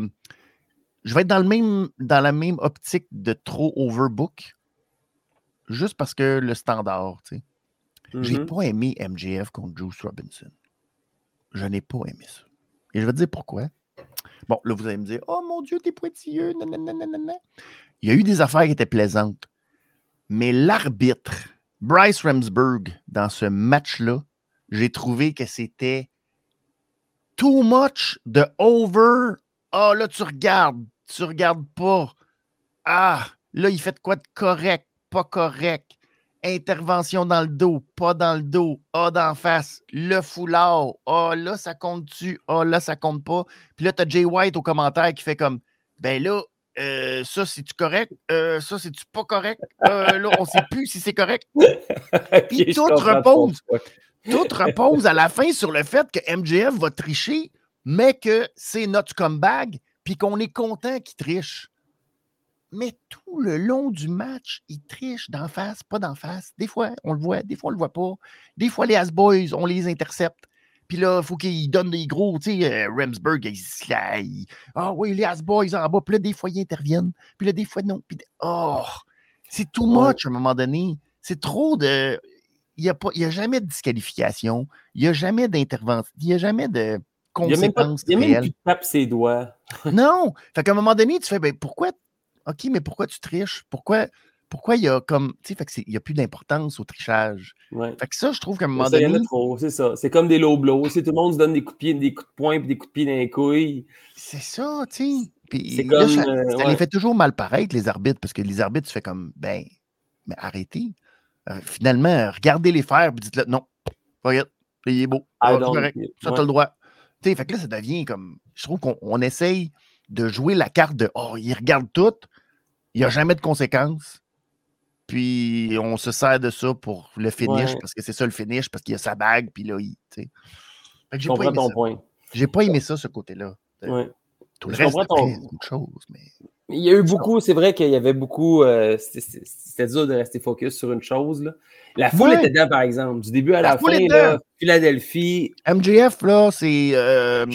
je vais être dans, le même, dans la même optique de trop overbook. Juste parce que le standard, tu sais. J'ai mm-hmm. pas aimé MJF contre Juice Robinson. Je n'ai pas aimé ça. Et je vais te dire pourquoi. Bon, là, vous allez me dire Oh mon Dieu, t'es pointilleux. Il y a eu des affaires qui étaient plaisantes. Mais l'arbitre, Bryce Ramsburg, dans ce match-là, j'ai trouvé que c'était too much de over. Ah, oh, là, tu regardes, tu regardes pas. Ah, là, il fait quoi de correct, pas correct. Intervention dans le dos, pas dans le dos, A d'en face, le foulard, ah là, ça compte-tu, ah là, ça compte pas. Puis là, tu as Jay White au commentaire qui fait comme, ben là, euh, ça, c'est-tu correct? Euh, ça, c'est-tu pas correct? Euh, là, on sait plus si c'est correct. Puis tout repose, tout repose à la fin sur le fait que MJF va tricher, mais que c'est notre comeback, puis qu'on est content qu'il triche. Mais tout le long du match, il triche d'en face, pas d'en face. Des fois, on le voit, des fois, on le voit pas. Des fois, les As-Boys, on les intercepte. Puis là, il faut qu'ils donnent des gros, tu sais, euh, Remsburg, il, ah oui, les As-Boys en bas. Puis là, des fois, ils interviennent. Puis là, des fois, non. Puis, oh, c'est too much à un moment donné. C'est trop de. Il n'y a, a jamais de disqualification. Il n'y a jamais d'intervention. Il n'y a jamais de conséquences. Il n'y a même, pas, il y a même ses doigts. non. Fait qu'à un moment donné, tu fais, ben, pourquoi OK, mais pourquoi tu triches? Pourquoi, pourquoi il y a comme. Tu sais, il n'y a plus d'importance au trichage? Fait que ça, je trouve qu'à un moment ça, donné. c'est ça. C'est comme des low blows. tout le monde se donne des coups de pied, des coups de poing puis des coups de pied dans les couilles. C'est ça, tu sais. Puis là, ça, euh, les fait toujours mal paraître, les arbitres, parce que les arbitres, tu fais comme, ben, mais arrêtez. Euh, finalement, regardez les faire, puis dites-le, non, regarde, il est beau. Ah, correct, ça, tu as le droit. Tu sais, fait que là, ça devient comme. Je trouve qu'on essaye de jouer la carte de, oh, il regarde tout, il n'y a jamais de conséquences. Puis on se sert de ça pour le finish, parce que c'est ça le finish, parce qu'il y a sa bague, puis là, il. J'ai pas, aimé ça. J'ai pas aimé ça, ce côté-là. Tout le reste, ton... autre chose, mais. Il y a eu beaucoup, c'est vrai qu'il y avait beaucoup. Euh, c'était dur de rester focus sur une chose. Là. La foule était dedans, par exemple. Du début à la, fin, là, Philadelphie. MJF, là, c'est. Euh,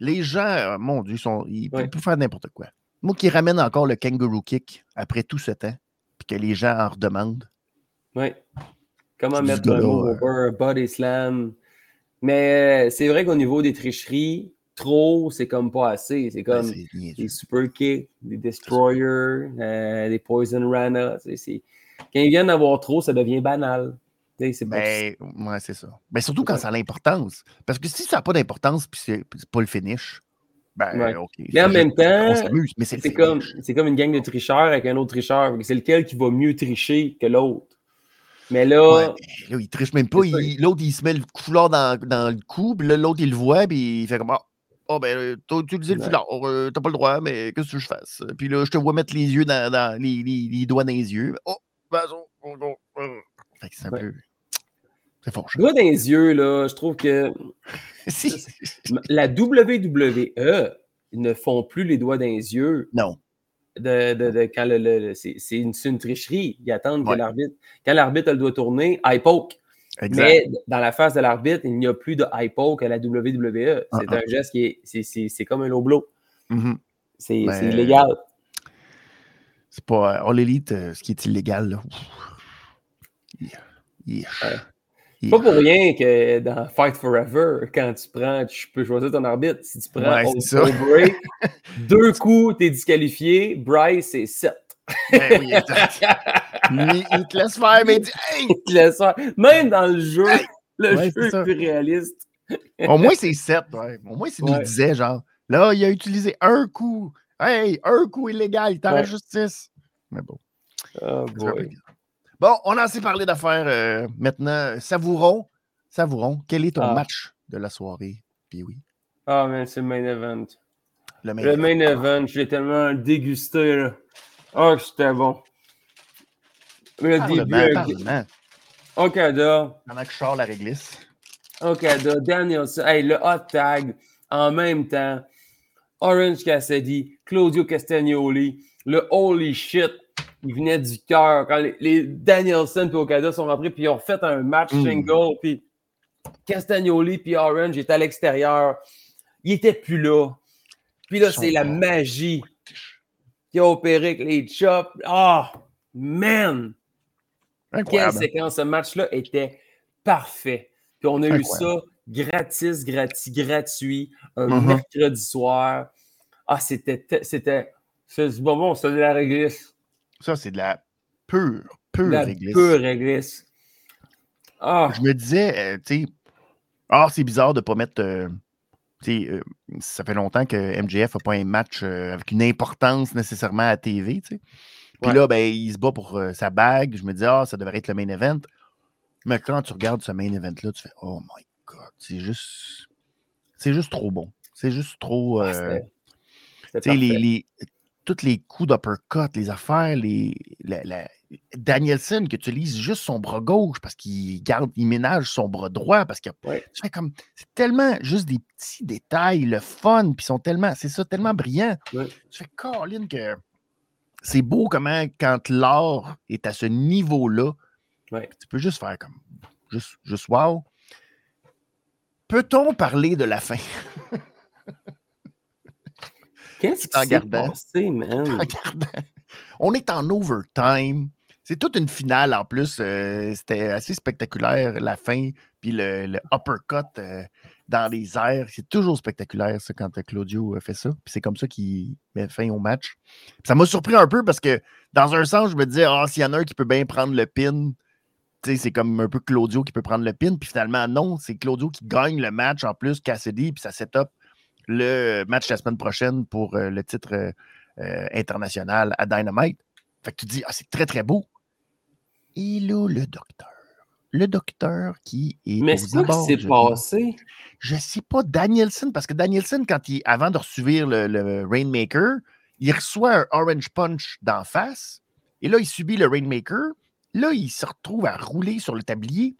les gens, euh, mon Dieu, sont, ils peuvent faire n'importe quoi. Moi qui ramène encore le kangaroo kick après tout ce temps, puis que les gens en redemandent. Oui. Comment mettre un over, euh, body slam? Mais euh, c'est vrai qu'au niveau des tricheries, trop, c'est comme pas assez. C'est comme des super kicks, des destroyers, euh, des poison rana. Quand ils viennent d'avoir trop, ça devient banal. C'est ben, ouais, c'est ça. Mais surtout quand ça a l'importance. Parce que si ça n'a pas d'importance, puis c'est pas le finish, ben, Mais en même temps, c'est comme, comme une gang de tricheurs avec un autre tricheur. C'est lequel qui va mieux tricher que l'autre? Mais là. là, il triche même pas. L'autre, il se met le foulard dans, dans le cou, puis l'autre, il le voit, puis il fait comme oh, ben, t'as utilisé le foulard, euh, t'as pas le droit, mais qu'est-ce que je fasse? Puis là, je te vois mettre les yeux dans, dans les, les, doigts dans les yeux. Oh, vas oh, oh, oh. c'est un peu. C'est fort. Doigts dans les yeux, là, je trouve que. La WWE ne font plus les doigts dans les yeux. Non. De, de, quand le, c'est une, une, tricherie. Ils attendent que l'arbitre. Quand l'arbitre le doit tourner, high poke. Mais dans la face de l'arbitre, il n'y a plus de high poke à la WWE. C'est un ah. geste qui est. C'est comme un low blow. Mm-hmm. C'est illégal. C'est pas. All Elite, euh, ce qui est illégal, là. Yeah. Pas pour rien que dans Fight Forever, quand tu prends, tu peux choisir ton arbitre. Si tu prends ouais, deux coups, tu es disqualifié. Bryce, c'est sept. Ben il, te laisse faire, mais il dit Il te laisse faire. Même dans le jeu, le jeu est, plus réaliste. Au moins, c'est sept. Ouais. Au moins, c'est nous disait, genre, là, il a utilisé un coup. Hey, un coup illégal, il t'a la justice. Mais bon. Oh boy. Bon, on a assez parlé d'affaires. Euh, maintenant, savourons. Savourons. Quel est ton ah. match de la soirée, puis oui? Ah, mais c'est le main event. Le main, le main event, j'ai tellement dégusté. Là. Oh, c'était bon. Le début. Okada. Pendant que je sors la réglisse. Okada, Danielson. Hey, le hot tag en même temps. Orange Cassidy, Claudio Castagnoli, le holy shit il venait du cœur. Quand les, Danielson et Okada sont rentrés, puis ils ont fait un match mm. single, puis Castagnoli puis Orange étaient à l'extérieur. Ils n'étaient plus là. Puis là, c'est la magie qui a opéré avec les chops. Ah, oh, man! Quelle séquence! Ce match-là était parfait. Puis on a eu ça gratis, gratis, gratuit, un mm-hmm. mercredi soir. Ah, c'était. C'était. C'est bon, bon, c'était de la réglisse. Ça, c'est de la pure, pure la réglisse. Pure réglisse. Ah. Je me disais, euh, tu sais, ah, c'est bizarre de ne pas mettre. Euh, tu sais, euh, ça fait longtemps que MJF n'a pas un match avec une importance nécessairement à TV, tu sais. Puis là, ben, il se bat pour sa bague. Je me dis, ah, ça devrait être le main event. Mais quand tu regardes ce main event-là, tu fais, oh my God, c'est juste. C'est juste trop bon. C'est juste trop. Euh, les, les, tous les coups d'uppercut, les affaires, les, Danielson qui utilise juste son bras gauche parce qu'il garde, il ménage son bras droit parce que comme c'est tellement juste des petits détails, le fun, puis sont tellement, c'est ça, tellement brillant. Tu fais Colin que c'est beau comment quand l'art est à ce niveau-là, tu peux juste faire comme juste, juste wow. Peut-on parler de la fin? Qu'est-ce qui s'est passé, man? On est en overtime. C'est toute une finale en plus. Euh, c'était assez spectaculaire, la fin, puis le, uppercut euh, dans les airs. C'est toujours spectaculaire, ça, quand Claudio euh, fait ça. Puis c'est comme ça qu'il met fin au match. ça m'a surpris un peu parce que, dans un sens, je me disais, ah, s'il y en a un qui peut bien prendre le pin, c'est comme un peu Claudio qui peut prendre le pin. Puis finalement, non, c'est Claudio qui gagne le match en plus, Cassidy, puis ça set up le match la semaine prochaine pour le titre international à Dynamite. Fait que tu dis, ah, c'est très, très beau. Et là, le docteur? Le docteur qui est. Mais c'est quoi qui s'est passé? Je ne sais pas. Danielson, parce que Danielson, quand il, avant de recevoir le, Rainmaker, il reçoit un Orange Punch d'en face. Et là, il subit le Rainmaker. Là, il se retrouve à rouler sur le tablier.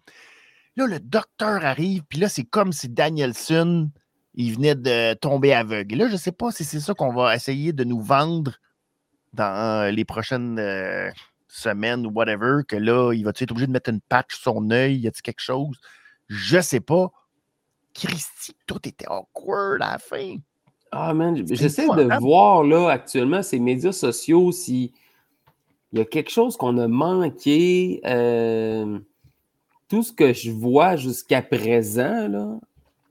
Là, le docteur arrive, puis là, c'est comme si Danielson, il venait de tomber aveugle. Et là, je ne sais pas si c'est ça qu'on va essayer de nous vendre dans les prochaines euh, semaine ou whatever, que là, il va être obligé de mettre une patch sur son œil, y a-t-il quelque chose? Je sais pas. Christy, tout était awkward à la fin. Ah, man, j'essaie de voir là actuellement ces médias sociaux si il y a quelque chose qu'on a manqué. Euh, tout ce que je vois jusqu'à présent, là,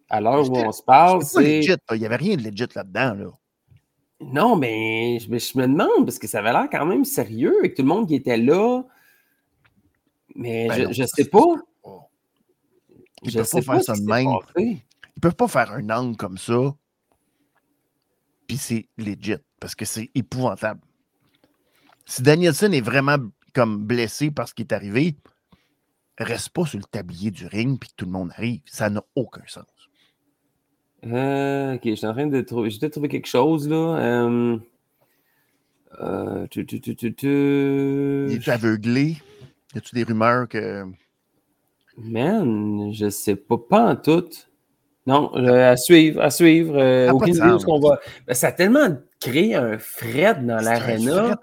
à l'heure où on se parle, c'est. Il n'y avait rien de legit là-dedans. Là. Non, mais je, me demande, parce que ça avait l'air quand même sérieux avec tout le monde qui était là. Mais ben je, ne sais pas. Ils ne peuvent pas faire ça de même. Ils peuvent pas faire un angle comme ça. Puis c'est legit, parce que c'est épouvantable. Si Danielson est vraiment comme blessé parce qu'il est arrivé, reste pas sur le tablier du ring puis que tout le monde arrive. Ça n'a aucun sens. Euh, ok, je suis en train de trouver. J'ai peut-être trouvé quelque chose là. Euh, euh, tu, tu, tu, tu, Es-tu aveuglé? Y a-tu des rumeurs que. Man, je sais pas, pas en tout. Non, à suivre, à suivre. Euh, aucune idée qu'on va. Ben, ça a tellement créé un fret dans l'aréna.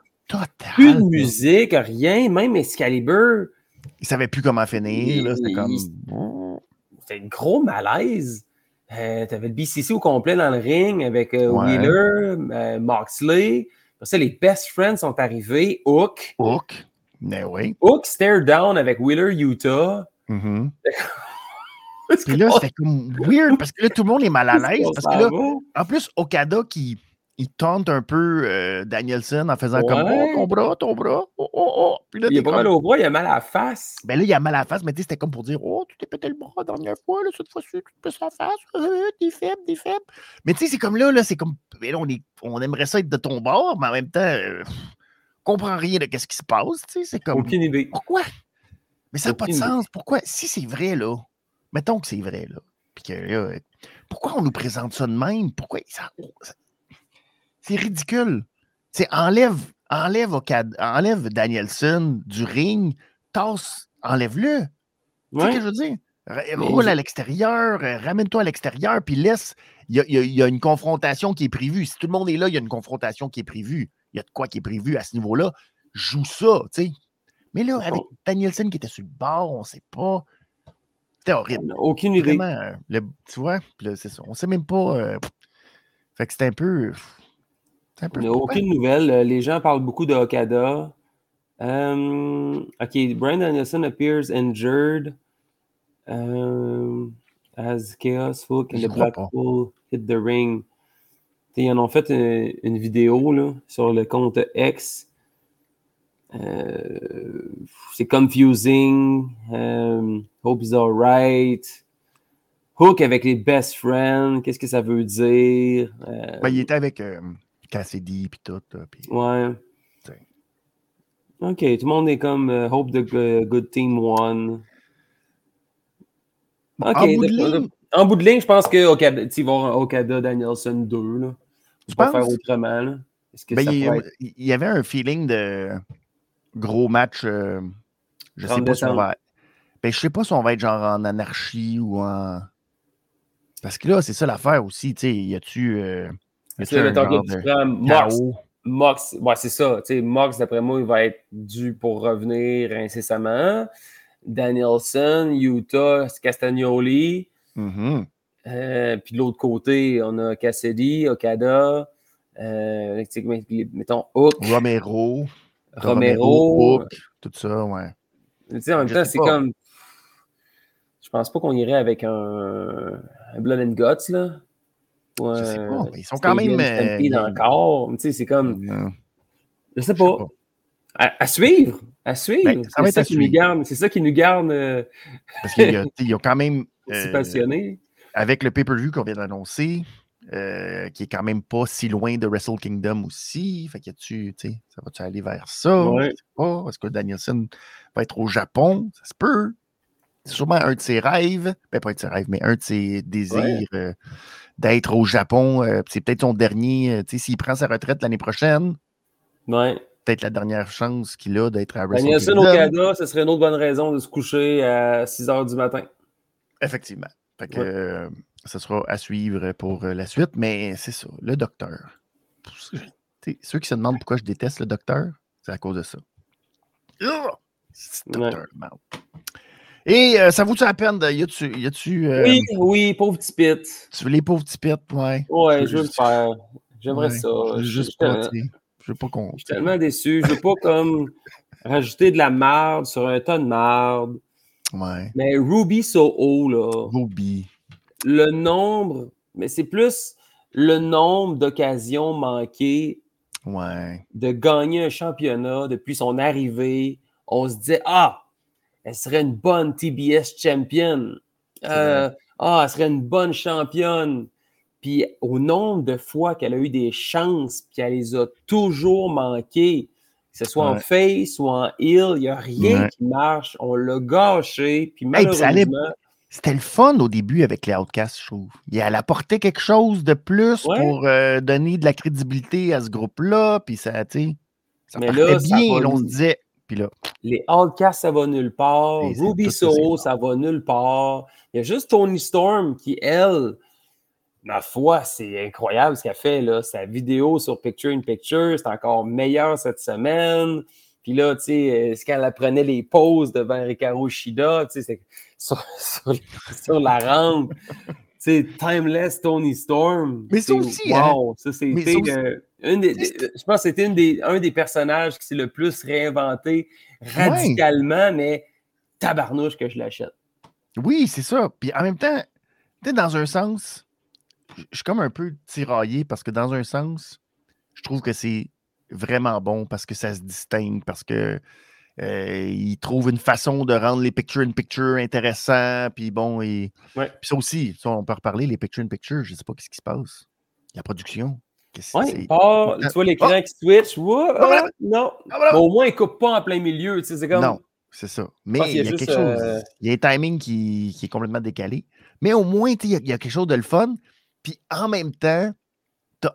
Plus de musique, rien, même Excalibur. Il savait plus comment finir. C'était comme. C'était un gros malaise. Euh, tu avais le BCC au complet dans le ring avec euh, Wheeler, euh, Moxley. Après ça, les best friends sont arrivés. Hook. Hook. Mais oui. Hook stare down avec Wheeler, Utah. Mm-hmm. Puis là, c'était comme weird parce que là, tout le monde est mal à l'aise. Parce que là, en plus, Okada qui il tente un peu euh, Danielson en faisant comme oh, ton bras, ton bras. Oh, oh, oh. Puis là, il a pas mal au bras, il a mal à la face. Ben là, il a mal à la face, mais tu sais, c'était comme pour dire Oh, tu t'es pété le bras la dernière fois, là, cette fois-ci, tu te pètes la face, euh, t'es faible, t'es faible. Mais tu sais, c'est comme là, là c'est comme. Ben là, on, est, on aimerait ça être de ton bord, mais en même temps, euh, comprend rien de ce qui se passe. Tu sais, c'est comme. Aucune idée. Pourquoi? Mais ça n'a pas de sens. Pourquoi? Si c'est vrai, là, mettons que c'est vrai, là, puis que là, pourquoi on nous présente ça de même? Pourquoi ça c'est ridicule. C'est enlève, enlève, enlève Danielson du ring, tasse, enlève-le. Tu sais ce que je veux dire? Roule à l'extérieur, euh, ramène-toi à l'extérieur, puis laisse. Il y, a, une confrontation qui est prévue. Si tout le monde est là, il y a une confrontation qui est prévue. Il y a de quoi qui est prévu à ce niveau-là. Joue ça, tu sais. Mais là, avec Danielson qui était sur le bord, on ne sait pas. C'était horrible. Aucune idée. tu vois, c'est ça. On ne sait même pas. Euh, fait que c'était un peu. Aucune nouvelle. Euh, les gens parlent beaucoup de Okada. Um, OK, Brian Danielson appears injured um, as Chaos Folk and the Blackpool hit the ring. Ils en ont fait une, vidéo là, sur le compte X. Euh, c'est confusing. Um, hope he's alright. Hook avec les best friends, qu'est-ce que ça veut dire? Ben, il était avec Cassidy puis tout. Ouais. OK, tout le monde est comme euh, Hope the Good Team won. OK. En bout, de ligne, en bout de ligne, je pense que Okada, il va y avoir Okada Danielson 2. Là. Tu peux faire autrement. Là. Que ben, il, y avait un feeling de gros match. Euh, je sais pas si on va. Ben, je sais pas si on va être genre en anarchie ou en. Parce que là, c'est ça l'affaire aussi. Tu sais, y a-tu. Euh, genre de Mox, Mox, ouais, c'est ça. Mox, d'après moi, il va être dû pour revenir incessamment. Danielson, Utah, Castagnoli. Mm-hmm. Euh, puis de l'autre côté, on a Cassidy, Okada, euh, mettons Hook. Romero. Romero. Hook, tout ça, ouais. Tu sais, en même temps, c'est comme. Je pense pas qu'on irait avec un, un Blood and Guts, là. Ouais, je sais pas, ils sont quand même. Euh, encore. Tu sais, c'est comme. Je sais pas. À, suivre. À suivre. Ben, c'est ça, qui nous garde. C'est ça qui nous garde. Euh... Parce qu'ils ont quand même. Euh, passionné. Avec le pay-per-view qu'on vient d'annoncer, euh, qui est quand même pas si loin de Wrestle Kingdom aussi. Fait que tu, sais, ça va-tu aller vers ça? Ouais. Est-ce que Danielson va être au Japon? Ça se peut. C'est sûrement un de ses rêves. Ben, pas un de ses rêves, mais un de ses désirs euh, d'être au Japon. Euh, c'est peut-être son dernier. sais, s'il prend sa retraite l'année prochaine. Ouais. Peut-être la dernière chance qu'il a d'être à Wrestle Danielson au Canada, ce serait une autre bonne raison de se coucher à 6 h du matin. Effectivement. Fait que, ce sera à suivre pour euh, la suite, mais c'est ça, le docteur. ceux qui se demandent pourquoi je déteste le docteur, c'est à cause de ça. docteur, Et euh, ça vaut-tu la peine de. Y a-tu. Y a-tu euh, Oui, oui, pauvre petit pit. Tu veux les pauvres petits pits, ouais. Ouais, je veux le faire. J'aimerais ça. Juste pas, Je veux pas qu'on. Je suis tellement déçu. Je veux pas comme rajouter de la merde sur un tas de merde. Ouais. Mais Ruby So haut, là. Ruby le nombre, mais c'est plus le nombre d'occasions manquées de gagner un championnat depuis son arrivée. On se disait, ah, elle serait une bonne TBS champion. Euh, ah, elle serait une bonne championne. Puis au nombre de fois qu'elle a eu des chances, puis elle les a toujours manquées, que ce soit en face ou en heel, il n'y a rien qui marche. On l'a gâché. Puis malheureusement. C'était le fun au début avec les Outcasts, je trouve. Elle apportait quelque chose de plus pour euh, donner de la crédibilité à ce groupe-là. Puis ça, tu sais, ça Mais bien, on se disait. Puis là. Les Outcasts, ça va nulle part. Ruby Soho, ça va nulle part. Il y a juste Tony Storm qui, elle, ma foi, c'est incroyable ce qu'elle fait. Là. Sa vidéo sur Picture in Picture, c'est encore meilleur cette semaine. Puis là, tu sais, euh, quand elle prenait les pauses devant Ricardo Shida, tu sais, sur, sur, la rampe, tu sais, Timeless Tony Storm. Mais ça aussi, hein? wow, ça c'était euh, je pense que c'était des, un des personnages qui s'est le plus réinventé radicalement, mais tabarnouche que je l'achète. Oui, c'est ça. Puis en même temps, dans un sens, je suis comme un peu tiraillé parce que dans un sens, je trouve que c'est vraiment bon parce que ça se distingue, parce que euh, il trouve une façon de rendre les picture-in-picture intéressants. Puis bon, et... puis ça aussi, on peut reparler, les picture-in-picture, je ne sais pas ce qui se passe. La production. Oui, tu vois l'écran ah! qui switch, ah, non. Ah, au moins, il ne coupe pas en plein milieu. Tu sais, c'est comme... Non, c'est ça. Mais il y a, quelque chose. Euh, il y a un timing qui, qui, est complètement décalé. Mais au moins, il y, a, il y a quelque chose de le fun. Puis en même temps,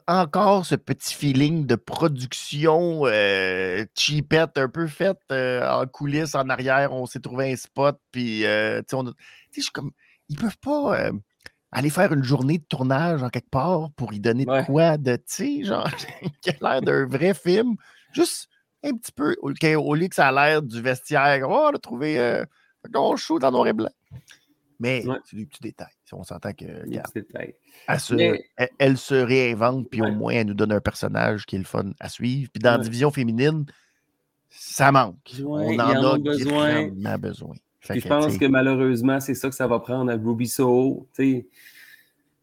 encore ce petit feeling de production euh, cheapette un peu faite euh, en coulisses, en arrière. On s'est trouvé un spot, puis euh, tu sais, je comme. Ils peuvent pas euh, aller faire une journée de tournage en quelque part pour y donner de quoi de, tu sais, genre, qui a l'air d'un vrai film. Juste un petit peu, au, lieu que ça a l'air du vestiaire, oh, on a trouvé un gros show dans noir et blanc. Mais c'est des petits détails. On s'entend que. Elle, se, elle, se, réinvente, puis au moins, elle nous donne un personnage qui est le fun à suivre. Puis dans la division féminine, ça manque. on en, a, besoin. besoin. Je pense que malheureusement, c'est ça que ça va prendre à Ruby Soho.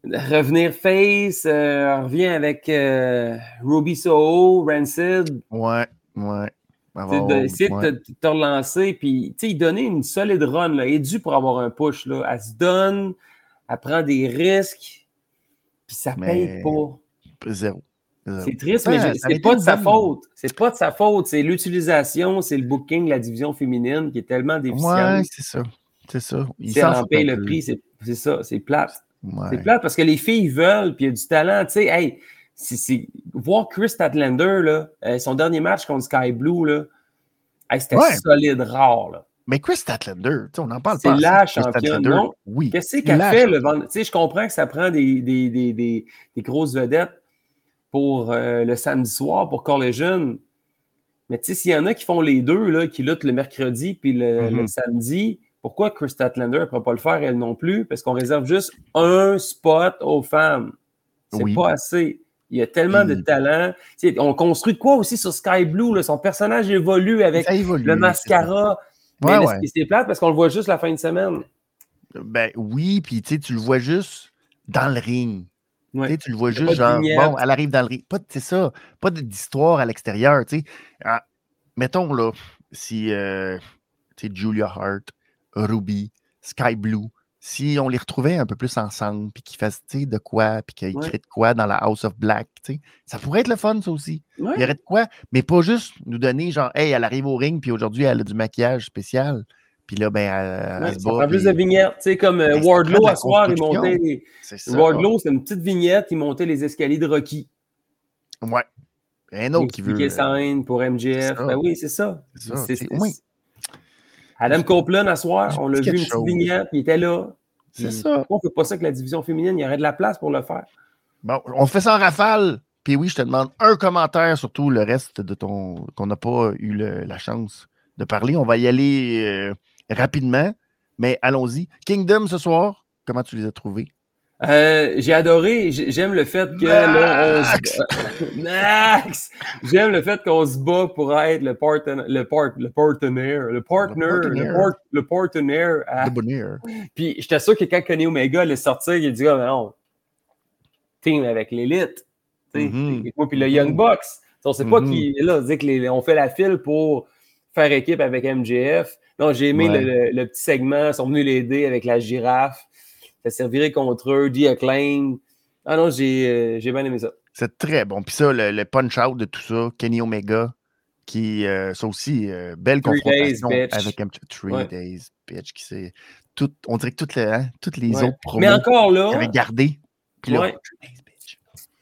Revenir face, euh, revient avec euh, Ruby Soho, Rancid. Ouais, ouais. essayer de te, relancer, puis il donner une solide run. Là, elle est due pour avoir un push. Là. Elle se donne, elle prend des risques, puis ça paye pas. Zéro. C'est triste, mais c'est pas de sa faute. C'est pas de sa faute. C'est l'utilisation, c'est le booking la division féminine qui est tellement déficient. Ouais, c'est ça. C'est ça. Ils en paye le prix, c'est ça. C'est plate. C'est plate parce que les filles veulent, puis il y a du talent. Tu sais, hey, c'est voir Chris Statlander, là, euh, son dernier match contre Sky Blue, là, c'était solide, rare. Là. Mais Chris Statlander, on n'en parle pas. C'est la championne. Oui. Qu'est-ce qu'elle fait le vendredi? Je comprends que ça prend des, des, des, des, grosses vedettes pour euh, le samedi soir pour Collision. Mais tu sais, s'il y en a qui font les deux, là, qui luttent le mercredi puis le, mm-hmm. samedi, pourquoi Chris Statlander ne pourra pas le faire elle non plus? Parce qu'on réserve juste un spot aux femmes. C'est pas assez. Il y a tellement de talent. on construit de quoi aussi sur Sky Blue? Son personnage évolue avec le mascara. Ouais, mais c'est plate parce qu'on le voit juste la fin de semaine? Ben oui, puis tu le vois juste dans le ring. Tu le vois juste genre, bon, elle arrive dans le ring. C'est ça, pas d'histoire à l'extérieur. Ah, mettons là, si euh, Julia Hart, Ruby, Sky Blue, si on les retrouvait un peu plus ensemble, puis qu'ils fassent de quoi, puis qu'ils créent de quoi dans la House of Black, ça pourrait être le fun, ça aussi. Il y aurait de quoi, mais pas juste nous donner genre, hey, elle arrive au ring, puis aujourd'hui, elle a du maquillage spécial. Puis là, ben, elle, se bat. plus de vignettes. Tu sais, comme euh, ben, Wardlow, à soir, il montait. Les... Wardlow, c'est une petite vignette, il montait les escaliers de Rocky. Ouais. Un autre qui veut. Sign pour MGF. Ben oui, c'est ça. C'est oui. Adam Copeland, à soir, on l'a vu une petite vignette, il était là. C'est ça. Pourquoi on ne fait pas ça avec la division féminine? Il y aurait de la place pour le faire. Bon, on fait ça en rafale. Puis oui, je te demande un commentaire sur tout le reste de ton qu'on n'a pas eu la chance de parler. On va y aller euh, rapidement, mais allons-y. Kingdom ce soir, comment tu les as trouvés? Euh, j'ai adoré, j'aime le fait que Max! Max! J'aime le fait qu'on se bat pour être le partenaire, le, part, le partenaire, le partner, le, partenaire. Le Puis j'étais sûr que quand Kenny Omega allait sortir, il dit oh, non, team avec l'élite. Mm -hmm. Puis le Young Bucks. On sait pas mm-hmm. qui est là. On, dit que on fait la file pour faire équipe avec MJF. Non, j'ai aimé le, le, petit segment. Ils sont venus l'aider avec la girafe ça servirait contre eux, The Acclaim. Ah non, j'ai, euh, bien aimé ça. C'est très bon. Puis ça, le, punch-out de tout ça, Kenny Omega, qui, euh, ça aussi, euh, belle confrontation avec un Three Days, bitch, qui c'est tout, on dirait que toutes les, hein, toutes les autres promos Mais encore là, avaient gardé. Puis là,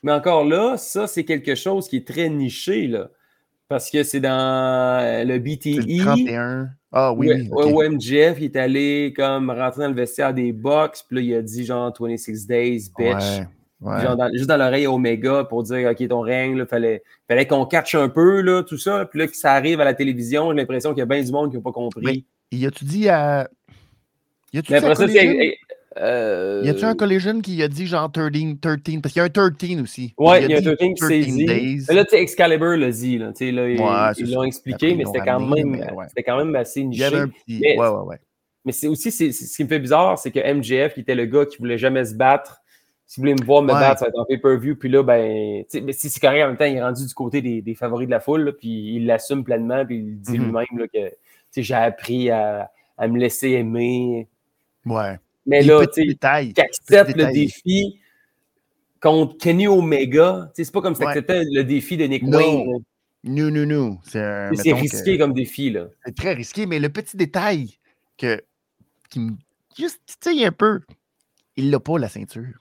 Mais encore là, ça, c'est quelque chose qui est très niché, là. Parce que c'est dans le BTE. 31. Ah oui. oui MJF, il est allé comme rentrer dans le vestiaire des box, puis là, il a dit genre 26 days, bitch. Genre juste dans l'oreille Omega pour dire OK, ton règne, il fallait, fallait qu'on catch un peu là, tout ça. Puis là, que ça arrive à la télévision, j'ai l'impression qu'il y a bien du monde qui n'a pas compris. Mais, y a-tu dit à. Y a-tu dit à euh... Y a-tu un collision qui a dit genre 13, 13 parce qu'il y a un 13 aussi. Ouais, il y a, un 13 qui s'est dit. Là, tu sais, Excalibur l'a dit. Là, là, ils l'ont expliqué, mais c'était quand, même, quand même assez niché. Il y avait un petit. Mais, ouais, ouais, ouais. Mais c'est aussi, ce qui me fait bizarre, c'est que MJF, qui était le gars qui voulait jamais se battre, si vous voulez me voir me battre, ça va être en pay-per-view. Puis là, ben, mais si c'est correct en même temps, il est rendu du côté des, des favoris de la foule, puis il l'assume pleinement, puis il dit mm-hmm. lui-même que j'ai appris à, à, me laisser aimer. Ouais. Mais là, tu sais, qui accepte le défi contre Kenny Omega. C'est pas comme si c'était le défi de Nick Wayne. Non, non, non. C'est risqué comme défi, là. C'est très risqué, mais le petit détail que, qui me. Juste, tu sais, un peu. Il l'a pas, la ceinture.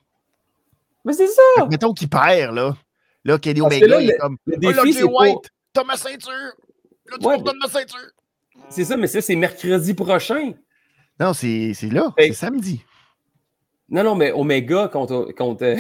Mais c'est ça! mettons qu'il perd, là. Là, Kenny Omega, il est comme. Le défi, oh, c'est White, t'as ma ceinture! Là, tu ouais, me donnes ma ceinture! C'est ça, mais ça, c'est mercredi prochain. Non, c'est là. C'est samedi. Non, non, mais Omega contre, contre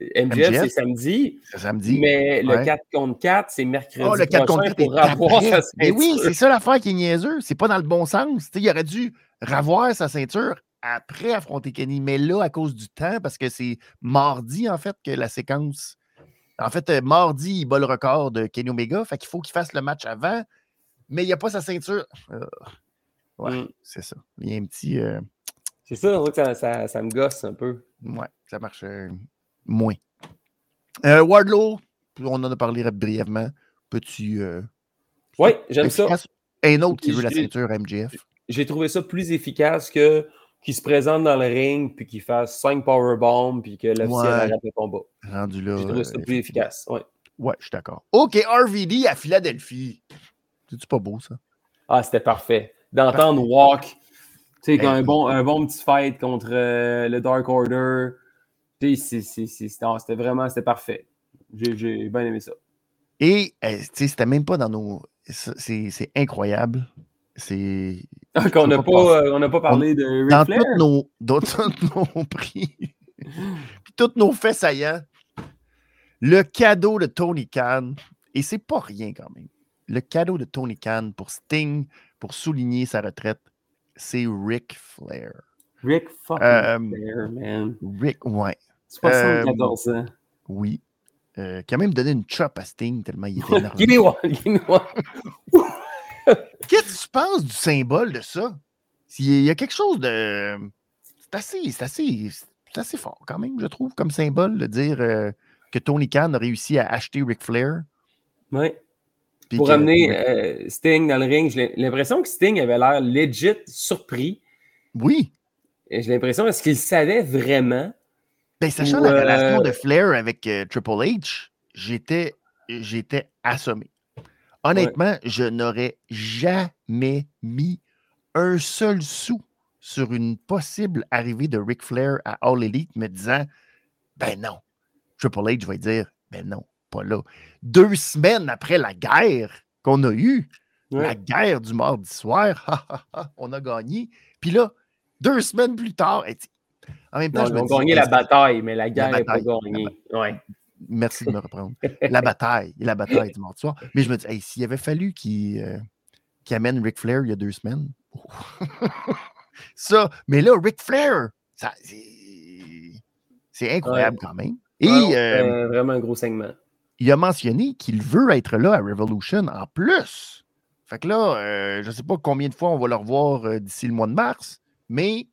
MJF, c'est samedi. C'est samedi. Mais le 4 contre 4, c'est mercredi. Oh, le 4 contre 4 pour avoir sa ceinture. Mais oui, c'est ça l'affaire qui est niaiseux. C'est pas dans le bon sens. il aurait dû revoir sa ceinture après affronter Kenny. Mais là, à cause du temps, parce que c'est mardi, en fait, que la séquence. En fait, euh, mardi, il bat le record de Kenny Omega. Fait qu'il faut qu'il fasse le match avant. Mais il n'y a pas sa ceinture. Euh, Ouais, mm. c'est ça. Il y a un petit. Euh, c'est ça, ça, ça, ça, me gosse un peu. Ouais, ça marche euh, moins. Euh, Wardlow, on en a parlé brièvement. Petit. oui, j'aime ça. Un autre qui veut la ceinture MGF. J'ai trouvé ça plus efficace que qu'il se présente dans le ring puis qu'il fasse 5 powerbombs puis que l'officiel ouais. arrête le combat. Rendu là. J'ai trouvé ça plus efficace. Ouais. Ouais, je suis d'accord. OK, RVD à Philadelphie. C'est-tu pas beau, ça? Ah, c'était parfait. D'entendre Walk, tu sais, un, bon, un bon petit fight contre euh, le Dark Order. C'était vraiment c'était parfait. J'ai bien aimé ça. Et, euh, tu sais, c'était même pas dans nos. C'est incroyable. C'est. on n'a pas, euh, pas, parlé de Ric dans Flair. nos, dans tous nos prix, puis tous nos faits saillants, le cadeau de Tony Khan, et c'est pas rien quand même, le cadeau de Tony Khan pour Sting, pour souligner sa retraite, c'est Ric Flair. Ric fucking euh, Flair, man. Ric, ouais. 74 ans. Oui. Euh, qui a même donné une chop à Sting tellement il était énervé. give me one, give me one. Qu'est-ce que tu penses du symbole de ça? Il y a quelque chose de. C'est assez, c'est assez, assez fort quand même, je trouve, comme symbole de dire euh, que Tony Khan a réussi à acheter Ric Flair. Pour amener euh, Sting dans le ring, j'ai l'impression que Sting avait l'air legit surpris. Oui. J'ai l'impression, est-ce qu'il savait vraiment? Ben, sachant la relation de euh, Flair avec Triple H, j'étais, j'étais assommé. Honnêtement, je n'aurais jamais mis un seul sou sur une possible arrivée de Ric Flair à All Elite me disant Ben non. Triple H va dire Ben non, pas là. Deux semaines après la guerre qu'on a eue, la guerre du mardi soir, on a gagné. Puis là, deux semaines plus tard, en même temps, je on a gagné la bataille, mais la guerre n'est pas gagnée. Ouais. Merci de me reprendre. la bataille, la bataille du mardi soir. Mais je me dis, s'il avait fallu qu'il euh, amène Ric Flair il y a deux semaines, ça, mais là, Ric Flair, c'est incroyable quand même. Et euh, vraiment un gros segment. Il a mentionné qu'il veut être là à Revolution en plus. Fait que là, euh, je ne sais pas combien de fois on va le revoir d'ici le mois de mars, mais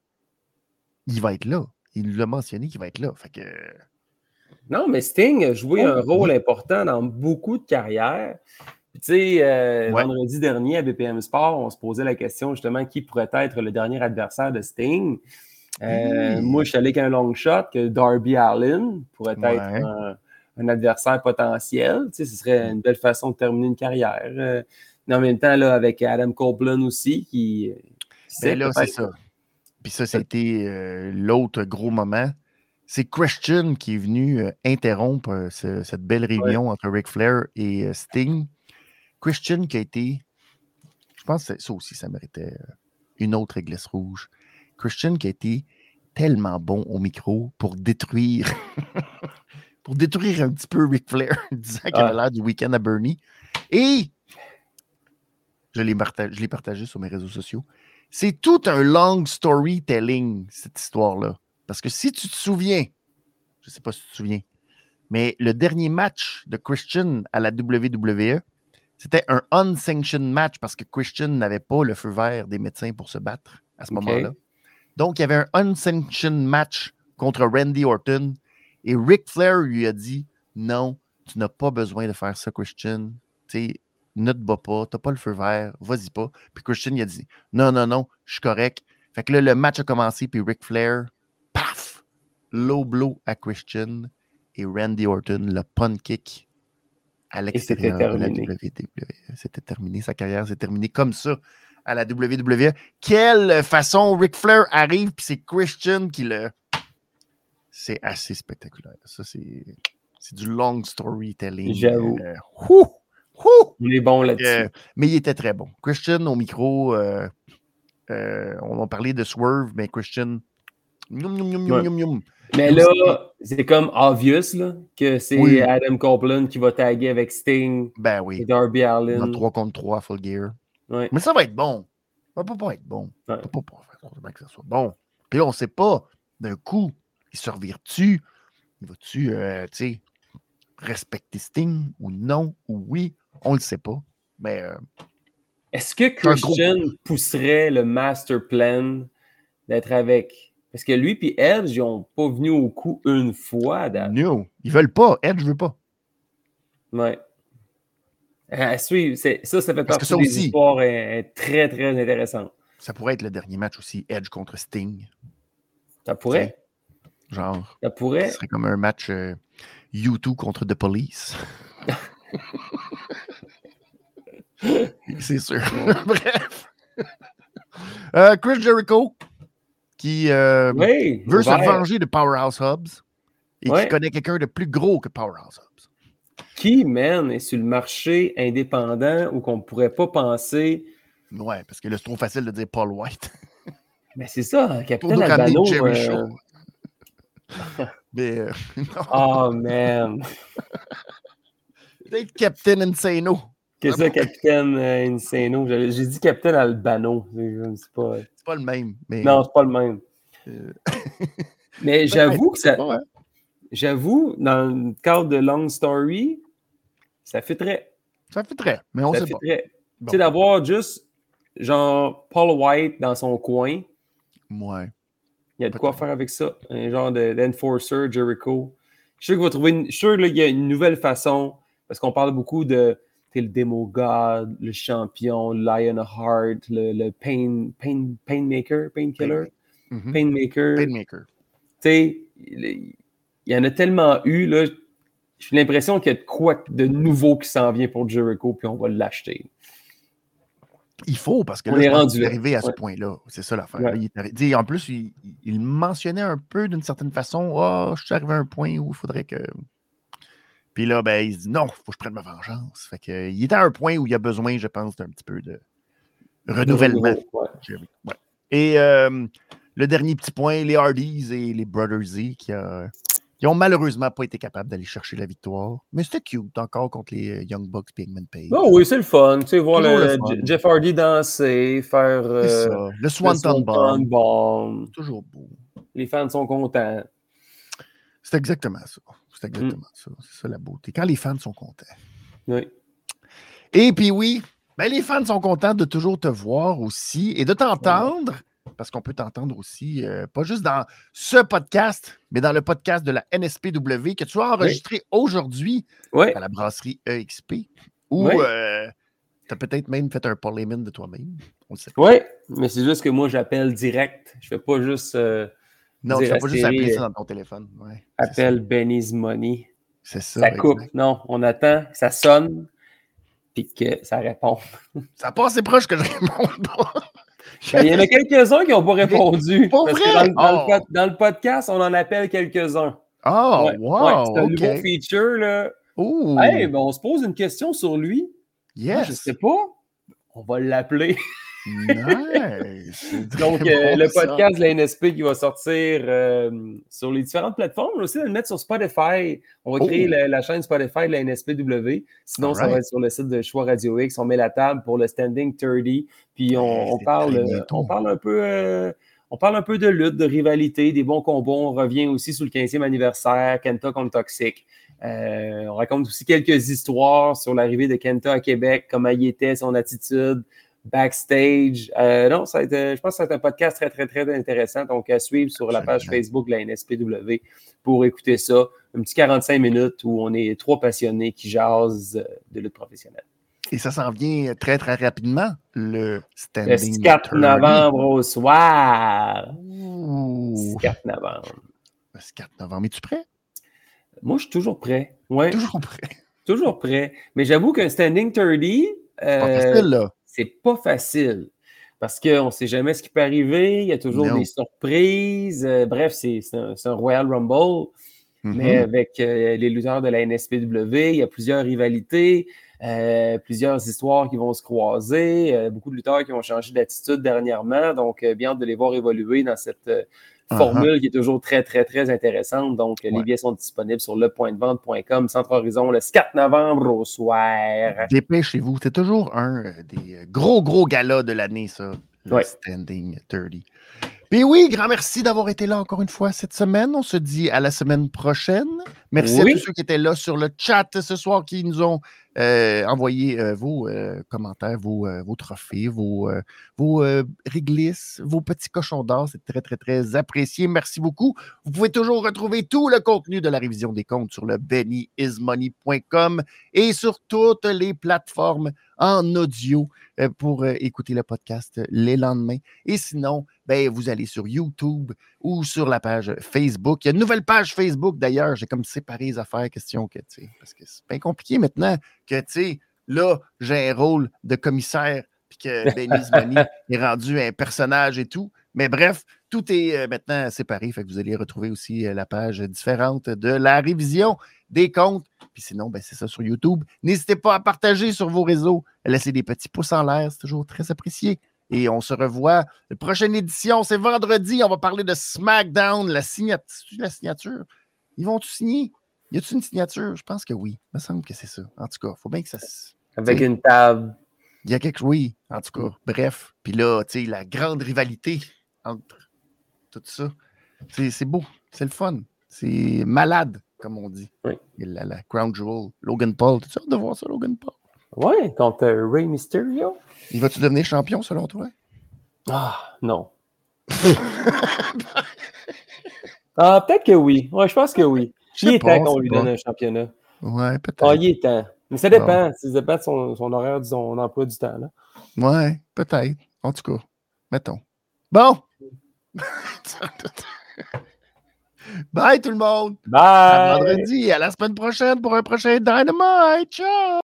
il va être là. Il l'a mentionné qu'il va être là. Fait que non, mais Sting a joué oh, un rôle important dans beaucoup de carrières. Tu sais, euh, vendredi dernier à BPM Sport, on se posait la question justement qui pourrait être le dernier adversaire de Sting. Euh, moi, je suis allé avec un long shot que Darby Allin pourrait être un, adversaire potentiel. Tu sais, ce serait une belle façon de terminer une carrière. Euh, mais en même temps, là, avec Adam Copeland aussi, qui. Ben là, c'est ça. Puis ça, c'était l'autre gros moment c'est Christian qui est venu euh, interrompre euh, cette belle réunion entre Ric Flair et euh, Sting. Christian qui a été, je pense que ça aussi, ça méritait une autre église rouge. Christian qui a été tellement bon au micro pour détruire, pour détruire un petit peu Ric Flair, disant qu'il avait l'air du week-end à Bernie. Et je l'ai partagé, partagé sur mes réseaux sociaux. C'est tout un long storytelling, cette histoire-là. Parce que si tu te souviens, je ne sais pas si tu te souviens, mais le dernier match de Christian à la WWE, c'était un unsanctioned match parce que Christian n'avait pas le feu vert des médecins pour se battre à ce moment-là. Donc, il y avait un unsanctioned match contre Randy Orton et Ric Flair lui a dit Non, tu n'as pas besoin de faire ça, Christian. Tu ne te bats pas, tu n'as pas le feu vert, vas-y pas. Puis Christian, il a dit Non, non, non, je suis correct. Fait que là, le match a commencé, puis Ric Flair paf, low blow à Christian et Randy Orton, le pun kick à l'extérieur de la WWE. C'était terminé, sa carrière s'est terminée comme ça à la WWE. Quelle façon Ric Flair arrive, puis c'est Christian qui le. C'est assez spectaculaire. Ça, c'est. C'est du long storytelling. J'avoue. Euh, il est bon là-dessus. Euh, mais il était très bon. Christian au micro, euh, on a parlé de Swerve, mais Christian, mais là, c'est comme obvious là, que c'est Adam Copeland qui va taguer avec Sting ben oui. et Darby Allin. 3 contre 3 full gear. Mais ça va être bon. Ça va pas être bon. Ça va pas, pas que ça soit bon. Puis là, on sait pas, d'un coup, il se revire-tu? Il va-tu, euh, respecter Sting ou non ou oui? On le sait pas. Mais. Euh, Est-ce que Christian pousserait le master plan d'être avec? Parce que lui et Edge, ils n'ont pas venu au coup une fois. Non, ils veulent pas. Edge ne veut pas. Ouais. À suivre, ça, ça fait partie des aussi, histoires très, très intéressantes. Ça pourrait être le dernier match aussi, Edge contre Sting. Ça pourrait. Genre. Ça pourrait. Ce serait comme un match euh, U2 contre The Police. C'est sûr. Bref. Euh, Chris Jericho, qui euh, veut se venger de Powerhouse Hubs et qui connaît quelqu'un de plus gros que Powerhouse Hubs. Qui, man, est sur le marché indépendant ou qu'on ne pourrait pas penser. Ouais, parce que là, c'est trop facile de dire Paul White. Mais c'est ça, hein, Capitaine Albano. Euh... Mais, oh, man. Peut-être Captain Insano. Qu'est-ce que Capitaine euh, Insano? J'ai dit Capitaine Albano. C'est pas... pas le même. Mais... Non, c'est pas le même. Euh, mais j'avoue que ça. J'avoue, dans le cadre de Long Story, ça fait très. Ça fait très, mais on ça sait pas. Tu sais, d'avoir juste genre Paul White dans son coin. Ouais. Il y a de quoi faire avec ça. Un genre d'enforcer, Jericho. Je suis sûr qu'il va trouver une... Je suis sûr qu'il y a une nouvelle façon, parce qu'on parle beaucoup de le Demo God, le champion, Lionheart, le, le pain, pain, Painmaker, Painkiller, mm-hmm. Painmaker. Painmaker. Tu sais, il y en a tellement eu, là. J'ai l'impression qu'il y a de quoi de nouveau qui s'en vient pour Jericho, puis on va l'acheter. Il faut, parce que là, est rendu arrivé à ce point-là. C'est ça l'affaire. En plus, il, mentionnait un peu d'une certaine façon Oh, je suis arrivé à un point où il faudrait que. Puis là, ben, il se dit non, il faut que je prenne ma vengeance. Fait que, il est à un point où il a besoin, je pense, d'un petit peu de renouvellement. Et euh, le dernier petit point, les Hardys et les Brothers Z qui, a, qui ont malheureusement pas été capables d'aller chercher la victoire. Mais c'était cute encore contre les euh, Young Bucks et Eggman Page. Oh oui, c'est le fun. Tu sais, voir le, Jeff Hardy danser, faire euh, le Swanton Bomb. Toujours beau. Les fans sont contents. C'est exactement ça. C'est mm. exactement ça. C'est ça la beauté. Quand les fans sont contents. Oui. Et puis oui, ben, les fans sont contents de toujours te voir aussi et de t'entendre, parce qu'on peut t'entendre aussi, euh, pas juste dans ce podcast, mais dans le podcast de la NSPW que tu as enregistré aujourd'hui à la brasserie EXP, où euh, tu as peut-être même fait un parlement de toi-même. Oui, mais c'est juste que moi, j'appelle direct. Je fais pas juste. Euh, non, tu ne pas juste appeler ça dans ton téléphone. Ouais, appelle Benny's Money. C'est ça. Ça coupe. Non, on attend, ça sonne, puis que ça répond. ça passe assez proche que je réponde pas. Ben, il y en a quelques-uns qui n'ont pas répondu. Pas vrai? Dans, le, podcast, on en appelle quelques-uns. Oh, wow! c'est un nouveau feature. Là. Hey, ben, on se pose une question sur lui. Yes. je ne sais pas. On va l'appeler. Nice! Donc, euh, le podcast de la NSP qui va sortir euh, sur les différentes plateformes, on va aussi le mettre sur Spotify. On va créer oh! la, chaîne Spotify de la NSPW. Sinon, ça va être sur le site de Choix Radio X. On met la table pour le Standing 30. Puis on, parle, on parle un peu. Euh, on parle un peu de lutte, de rivalité, des bons combats. On revient aussi sur le 15e anniversaire, Kenta contre Toxic. on raconte aussi quelques histoires sur l'arrivée de Kenta à Québec, comment il était, son attitude, backstage. Euh, non, ça je pense que c'est un podcast très, très, très intéressant. Donc, à suivre sur la page Facebook de la NSPW pour écouter ça. Un petit 45 minutes où on est trois passionnés qui jasent de lutte professionnelle. Et ça s'en vient très, très rapidement, le standing. Le 4 novembre au soir. 4 novembre. Le 4 novembre. Es-tu prêt? Moi, je suis toujours prêt. Ouais. Toujours prêt. Toujours prêt. Mais j'avoue qu'un standing 30. Euh, là c'est pas facile parce qu'on ne sait jamais ce qui peut arriver. Il y a toujours des surprises. Euh, bref, c'est un, Royal Rumble. Mais mm-hmm. avec euh, les lutteurs de la NSPW, il y a plusieurs rivalités, euh, plusieurs histoires qui vont se croiser, beaucoup de lutteurs qui ont changé d'attitude dernièrement. Donc, bien de les voir évoluer dans cette Uh-huh. formule qui est toujours très, très, très intéressante. Donc, les billets sont disponibles sur lepointdevente.com, Centre Horizon, le 4 novembre au soir. Dépêchez-vous. C'est toujours un euh, des euh, gros, gros galas de l'année, ça. Le Standing 30. Puis oui, grand merci d'avoir été là encore une fois cette semaine. On se dit à la semaine prochaine. Merci à tous ceux qui étaient là sur le chat ce soir qui nous ont euh, envoyé euh, vos euh, commentaires, vos, vos, trophées, vos, vos réglisses, vos petits cochons d'or. C'est très, très, très apprécié. Merci beaucoup. Vous pouvez toujours retrouver tout le contenu de la révision des comptes sur le bennyismoney.com et sur toutes les plateformes en audio pour écouter le podcast les lendemains. Et sinon, ben, vous allez sur YouTube ou sur la page Facebook. Il y a une nouvelle page Facebook d'ailleurs. J'ai comme séparer les affaires, question que, tu sais, parce que c'est bien compliqué maintenant que, tu sais, là, j'ai un rôle de commissaire, puis que Benny Zimani est rendu un personnage et tout. Mais bref, tout est euh, maintenant séparé. Fait que vous allez retrouver aussi euh, la page différente de la révision des comptes. Puis sinon, ben, c'est ça sur YouTube. N'hésitez pas à partager sur vos réseaux, à laisser des petits pouces en l'air. C'est toujours très apprécié. Et on se revoit. La prochaine édition, c'est vendredi. On va parler de SmackDown, la signature. La signature? Ils vont tout signer? Y a-t-il une signature? Je pense que oui. Il me semble que c'est ça. En tout cas, il faut bien que ça. Avec une table. Il y a quelque chose. Oui, en tout cas. Bref. Puis là, tu sais, la grande rivalité entre tout ça. C'est beau, c'est le fun, c'est malade, comme on dit. Oui. La, la, Crown Jewel, Logan Paul. Tu hâte de voir ça, Logan Paul? Ouais, contre euh, Ray Mysterio. Il va-tu devenir champion, selon toi? Ah, non. ah, peut-être que oui. Ouais, je pense que oui. Il est temps qu'on lui donne un championnat. Ouais, peut-être. Ah, il est temps. Mais ça dépend. Ça dépend de son, son horaire, de son emploi du temps. Là. Ouais, peut-être. En tout cas, mettons. Bon! Bye tout le monde! Bye! À vendredi, à la semaine prochaine pour un prochain Dynamite! Ciao!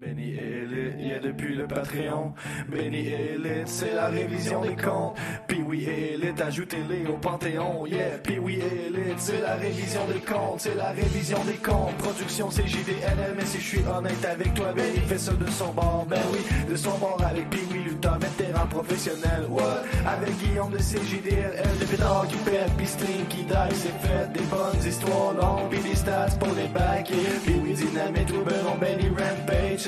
Benny Elite, yeah depuis le Patreon. Benny Elite, c'est la révision des comptes. Puis oui Elite, ajoutez-les au Panthéon. Yeah, puis oui Elite, c'est la révision des comptes. C'est la révision des comptes. Production CJDLM, mais si je suis honnête avec toi, Benny fait ça de son bord. Ben oui, de son bord avec puis oui, lutteur, vétéran professionnel. What? Avec Guillaume de CJDLL, de pétard qui pète, puis stream qui die, c'est fait. Des bonnes histoires longues, puis des stats pour les bacs. Puis oui, dynamite, Benny Rampage